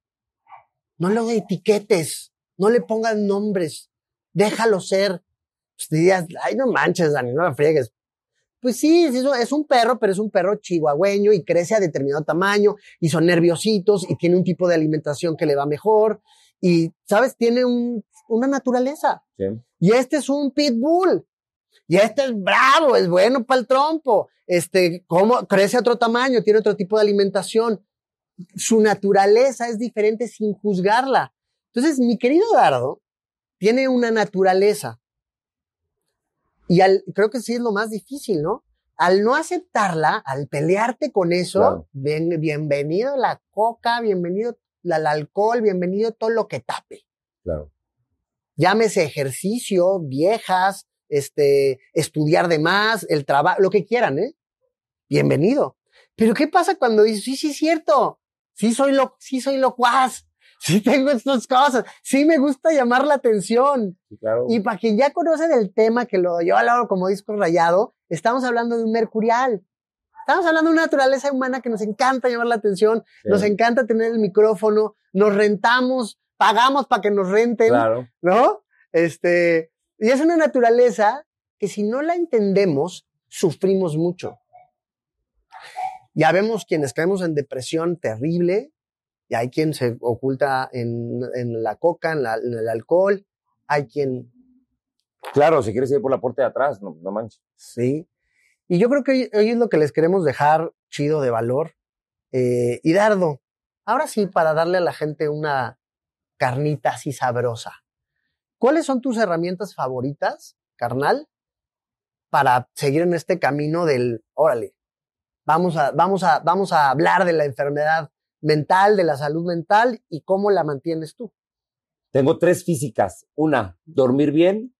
No lo etiquetes, no le pongas nombres, déjalo ser. Pues dirías, ay, no manches, Dani, no la friegues. Pues sí, sí, es un perro, pero es un perro chihuahueño y crece a determinado tamaño y son nerviositos y tiene un tipo de alimentación que le va mejor y, ¿sabes? Tiene un, una naturaleza. Sí. Y este es un pitbull. Y este es bravo, es bueno para el trompo. Este, ¿cómo? Crece a otro tamaño, tiene otro tipo de alimentación. Su naturaleza es diferente sin juzgarla. Entonces, mi querido Dardo tiene una naturaleza. Y al, creo que sí es lo más difícil, ¿no? Al no aceptarla, al pelearte con eso, Claro. bien- bienvenido la coca, bienvenido la- el alcohol, bienvenido todo lo que tape Claro. llámese ejercicio, viejas, este, estudiar de más, el trabajo, lo que quieran, ¿eh? Bienvenido. Pero ¿qué pasa cuando dices, sí, sí, es cierto, sí soy lo, sí soy locuaz, sí tengo estas cosas, sí me gusta llamar la atención? Sí, claro. Y para quien ya conoce del tema, que lo yo hablo como disco rayado, estamos hablando de un mercurial. Estamos hablando de una naturaleza humana que nos encanta llamar la atención, Sí. nos encanta tener el micrófono, nos rentamos, pagamos para que nos renten. Claro. ¿no? Este, y es una naturaleza que si no la entendemos, sufrimos mucho. Ya vemos quienes caemos en depresión terrible, y hay quien se oculta en, en la coca, en, la- en el alcohol, hay quien Claro, si quieres ir por la puerta de atrás, no, no manches. sí. Y yo creo que hoy, hoy es lo que les queremos dejar chido de valor. Eh, y Dardo, ahora sí, para darle a la gente una carnita así sabrosa. ¿Cuáles son tus herramientas favoritas, carnal, para seguir en este camino del, órale, vamos a, vamos a, vamos a hablar de la enfermedad mental, de la salud mental y cómo la mantienes tú? Tengo tres físicas. Una, dormir bien,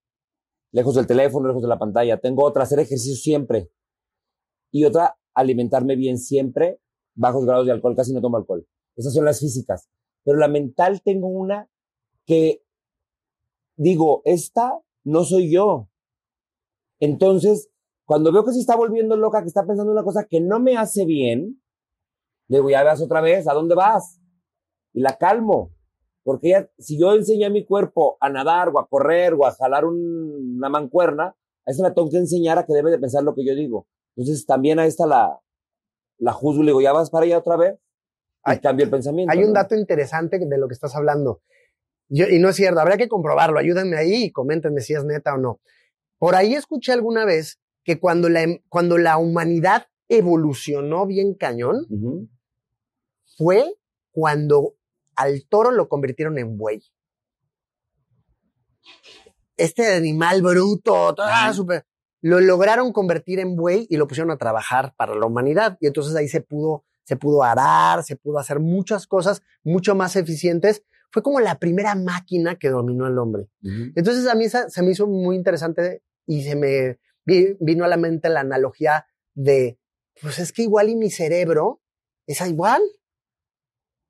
lejos del teléfono, lejos de la pantalla. Tengo otra, hacer ejercicio siempre. Y otra, alimentarme bien siempre, bajos grados de alcohol, casi no tomo alcohol. Esas son las físicas. Pero la mental tengo una que digo, esta no soy yo. Entonces, cuando veo que se está volviendo loca, que está pensando una cosa que no me hace bien, le digo, ya vas otra vez, ¿a dónde vas? Y la calmo. Porque ella, si yo enseño a mi cuerpo a nadar o a correr o a jalar un- una mancuerna, a esa la tengo que enseñar a que debe de pensar lo que yo digo. Entonces también a esta la, la juzgo y le digo, ¿ya vas para allá otra vez? Hay- cambio el pensamiento. Hay un ¿no? dato interesante de lo que estás hablando. Yo- y no es cierto, habría que comprobarlo. Ayúdenme ahí y coméntenme si es neta o no. Por ahí escuché alguna vez que cuando la, cuando la humanidad evolucionó bien cañón. Fue cuando al toro lo convirtieron en buey. Este animal bruto, todo, ah, Ajá. súper- lo lograron convertir en buey y lo pusieron a trabajar para la humanidad. Y entonces ahí se pudo, se pudo arar, se pudo hacer muchas cosas mucho más eficientes. Fue como la primera máquina que dominó el hombre. Entonces a mí se me hizo muy interesante y se me vi- vino a la mente la analogía de, pues es que igual y mi cerebro es igual.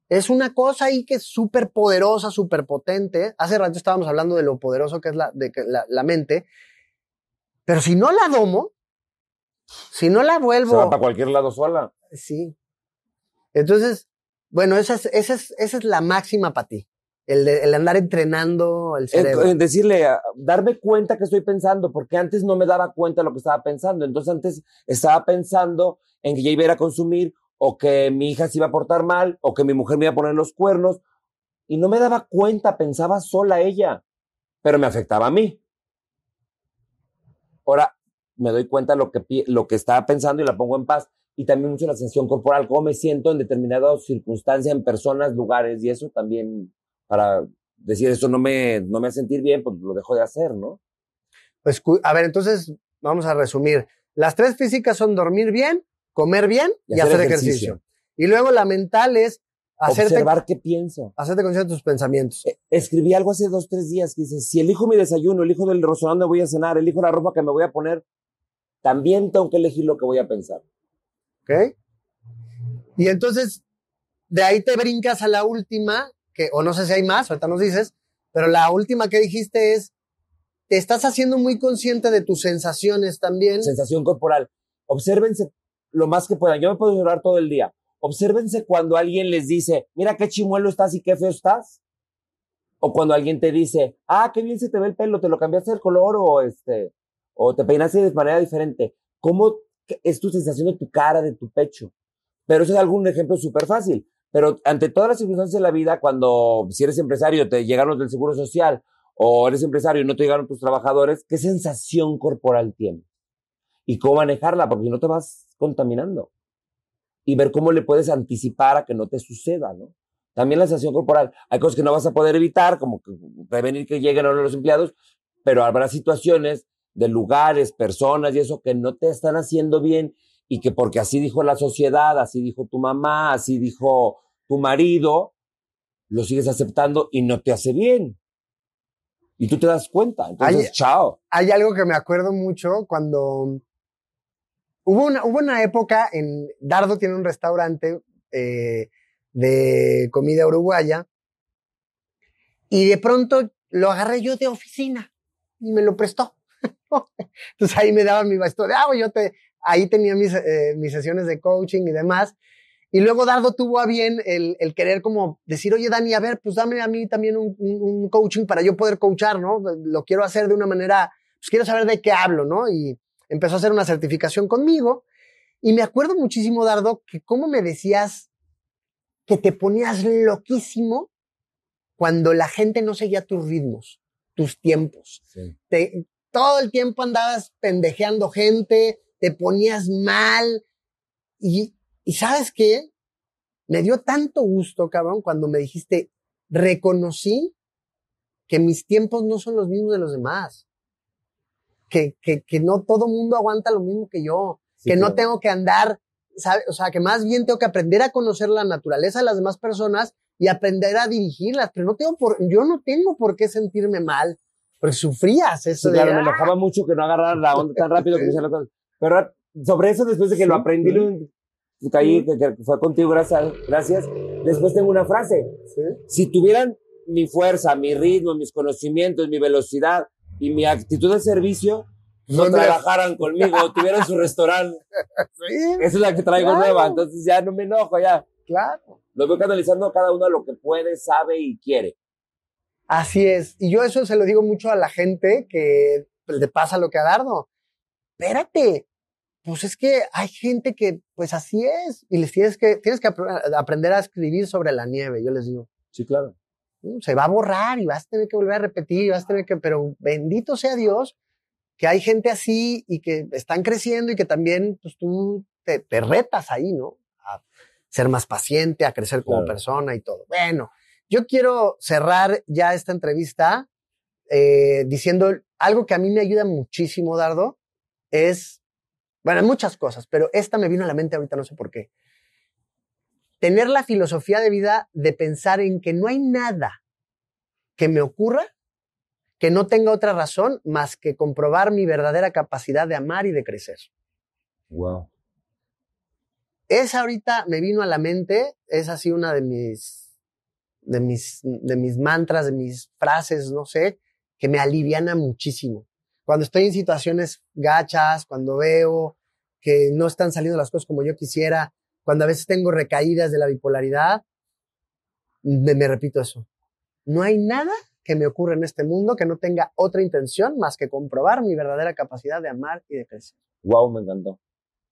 Es una cosa ahí que es súper poderosa, súper potente. Hace rato estábamos hablando de lo poderoso que es la, de que la, la mente. Pero si no la domo, si no la Se va vuelvo, para cualquier lado sola. sí. Entonces, bueno, esa es, esa es, esa es la máxima para ti. El, de- el andar entrenando el cerebro. eh, decirle, darme cuenta que estoy pensando, porque antes no me daba cuenta de lo que estaba pensando. Entonces antes estaba pensando en que ya iba a ir a consumir, o que mi hija se iba a portar mal, o que mi mujer me iba a poner los cuernos, y no me daba cuenta, pensaba sola ella, pero me afectaba a mí. Ahora me doy cuenta lo que, lo que estaba pensando y la pongo en paz. Y también mucho la sensación corporal, cómo me siento en determinadas circunstancias, en personas, lugares, y eso también para decir eso no me, no me hace sentir bien, pues lo dejo de hacer, ¿no? Pues, a ver, entonces vamos a resumir. Las tres físicas son dormir bien, comer bien y, hacer, ejercicio. Y luego la mental es hacerte, Observar qué pienso. hacerte consciente de tus pensamientos. Eh, Escribí algo hace dos, tres días que dice, si elijo mi desayuno, elijo del restaurante donde voy a cenar, elijo la ropa que me voy a poner, también tengo que elegir lo que voy a pensar. ¿Ok? Y entonces, de ahí te brincas a la última, que, o no sé si hay más, ahorita nos dices, pero la última que dijiste es, te estás haciendo muy consciente de tus sensaciones también. Sensación corporal. Obsérvense lo más que puedan. Yo me puedo llorar todo el día. Obsérvense cuando alguien les dice, mira qué chimuelo estás y qué feo estás. O cuando alguien te dice, ah, qué bien se te ve el pelo, te lo cambiaste el color o este, o te peinaste de manera diferente. ¿Cómo es tu sensación de tu cara, de tu pecho? Pero eso es algún ejemplo súper fácil. Pero ante todas las circunstancias de la vida, cuando si eres empresario, te llegaron del Seguro Social, o eres empresario y no te llegaron tus trabajadores, ¿qué sensación corporal tienes? Y cómo manejarla, porque si no te vas contaminando. Y ver cómo le puedes anticipar a que no te suceda, ¿no? También la sensación corporal. Hay cosas que no vas a poder evitar, como que prevenir que lleguen o no los empleados, pero habrá situaciones de lugares, personas y eso que no te están haciendo bien y que porque así dijo la sociedad, así dijo tu mamá, así dijo tu marido, lo sigues aceptando y no te hace bien. Y tú te das cuenta. Entonces, chao. hay algo que me acuerdo mucho cuando hubo una, hubo una época en Dardo tiene un restaurante eh, de comida uruguaya y de pronto lo agarré yo de oficina y me lo prestó. Entonces ahí me daba mi bastón. Ah, yo te, ahí tenía mis, eh, mis sesiones de coaching y demás. Y luego Dardo tuvo a bien el, el, querer como decir, oye Dani, a ver, pues dame a mí también un, un, un coaching para yo poder coachar, ¿no? Lo quiero hacer de una manera, pues quiero saber de qué hablo, ¿no? Y empezó a hacer una certificación conmigo. Y me acuerdo muchísimo, Dardo, que cómo me decías que te ponías loquísimo cuando la gente no seguía tus ritmos, tus tiempos. Sí. Te, todo el tiempo andabas pendejeando gente, te ponías mal. Y, y sabes qué? Me dio tanto gusto, cabrón, cuando me dijiste, reconocí que mis tiempos no son los mismos de los demás. Que, que, que no todo mundo aguanta lo mismo que yo. Sí, que claro. no tengo que andar, ¿sabe? o sea, que más bien tengo que aprender a conocer la naturaleza de las demás personas y aprender a dirigirlas, pero no tengo por, yo no tengo por qué sentirme mal, porque sufrías eso. Sí, de, claro, me enojaba mucho que no agarraran la onda tan rápido que me las cosas. Pero sobre eso, después de que sí, lo aprendí, sí. caí, que, que, fue contigo, gracias, gracias. Después tengo una frase. Si tuvieran mi fuerza, mi ritmo, mis conocimientos, mi velocidad y mi actitud de servicio, no, no trabajaran conmigo, tuvieran su restaurante. Sí, Esa es la que traigo claro. nueva, entonces ya no me enojo, ya. Claro. Lo voy canalizando a cada uno a lo que puede, sabe y quiere. Así es. Y yo eso se lo digo mucho a la gente que le pasa lo que a Dardo. Espérate. Pues es que hay gente que, pues así es. Y les tienes que, tienes que ap aprender a escribir sobre la nieve, yo les digo. Sí, claro. Se va a borrar y vas a tener que volver a repetir, y vas a tener que, pero bendito sea Dios, que hay gente así y que están creciendo y que también pues, tú te, te retas ahí, ¿no? A ser más paciente, a crecer como Claro. persona y todo. Bueno, yo quiero cerrar ya esta entrevista eh, diciendo algo que a mí me ayuda muchísimo, Dardo, es, bueno, muchas cosas, pero esta me vino a la mente ahorita, no sé por qué. Tener la filosofía de vida de pensar en que no hay nada que me ocurra que no tenga otra razón más que comprobar mi verdadera capacidad de amar y de crecer. Wow. Esa ahorita me vino a la mente, es así una de mis, de mis, de mis mantras, de mis frases, no sé, que me aliviana muchísimo. Cuando estoy en situaciones gachas, cuando veo que no están saliendo las cosas como yo quisiera, cuando a veces tengo recaídas de la bipolaridad, me, me repito eso. No hay nada que me ocurra en este mundo que no tenga otra intención más que comprobar mi verdadera capacidad de amar y de crecer. Wow, me encantó.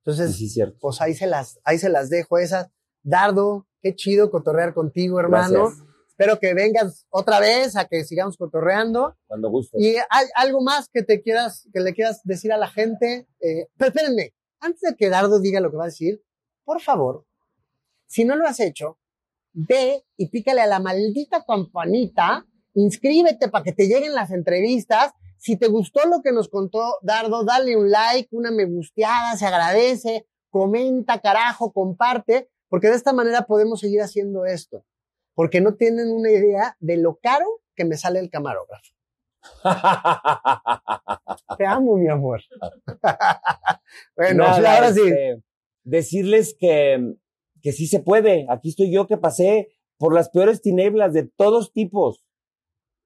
Entonces, sí, cierto. pues ahí se las, ahí se las dejo esas. Dardo, qué chido cotorrear contigo, hermano. Gracias. Espero que vengas otra vez a que sigamos cotorreando. Cuando gustes. Y hay algo más que te quieras, que le quieras decir a la gente. Eh, pero espérenme, antes de que Dardo diga lo que va a decir, por favor, si no lo has hecho, ve y pícale a la maldita campanita, inscríbete para que te lleguen las entrevistas. Si te gustó lo que nos contó Dardo, dale un like, una me gusteada, se agradece, comenta, carajo, comparte, porque de esta manera podemos seguir haciendo esto. Porque no tienen una idea de lo caro que me sale el camarógrafo. Te amo, mi amor. bueno, Nada, ahora sí. este, decirles que, que sí se puede. Aquí estoy yo que pasé por las peores tinieblas de todos tipos.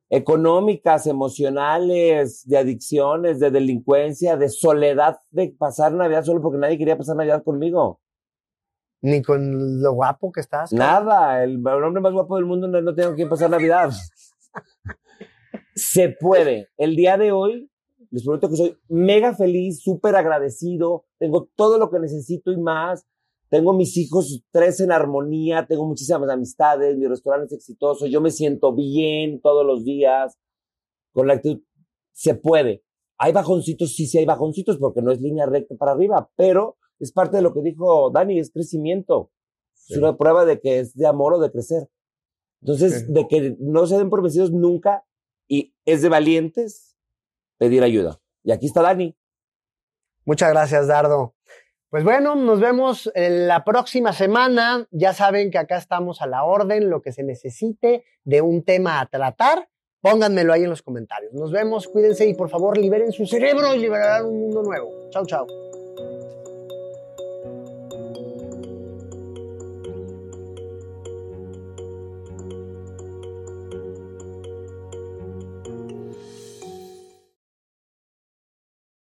Económicas, emocionales, de adicciones, de delincuencia, de soledad, de pasar Navidad solo porque nadie quería pasar Navidad conmigo. Ni con lo guapo que estás. Nada, el, el hombre más guapo del mundo no, no tengo que pasar Navidad. Se puede. El día de hoy, les prometo que soy mega feliz, súper agradecido, tengo todo lo que necesito y más. Tengo mis hijos tres en armonía, tengo muchísimas amistades, mi restaurante es exitoso, yo me siento bien todos los días, con la actitud. Se puede. Hay bajoncitos, sí, sí hay bajoncitos, porque no es línea recta para arriba, pero es parte de lo que dijo Dani, es crecimiento. Es una prueba de que es de amor o de crecer. Entonces, Sí. de que no se den por vencidos nunca y es de valientes pedir ayuda. Y aquí está Dani. Muchas gracias, Dardo. Pues bueno, nos vemos la próxima semana. Ya saben que acá estamos a la orden, lo que se necesite de un tema a tratar. Pónganmelo ahí en los comentarios. Nos vemos, cuídense y por favor liberen su cerebro y liberarán un mundo nuevo. Chau, chau.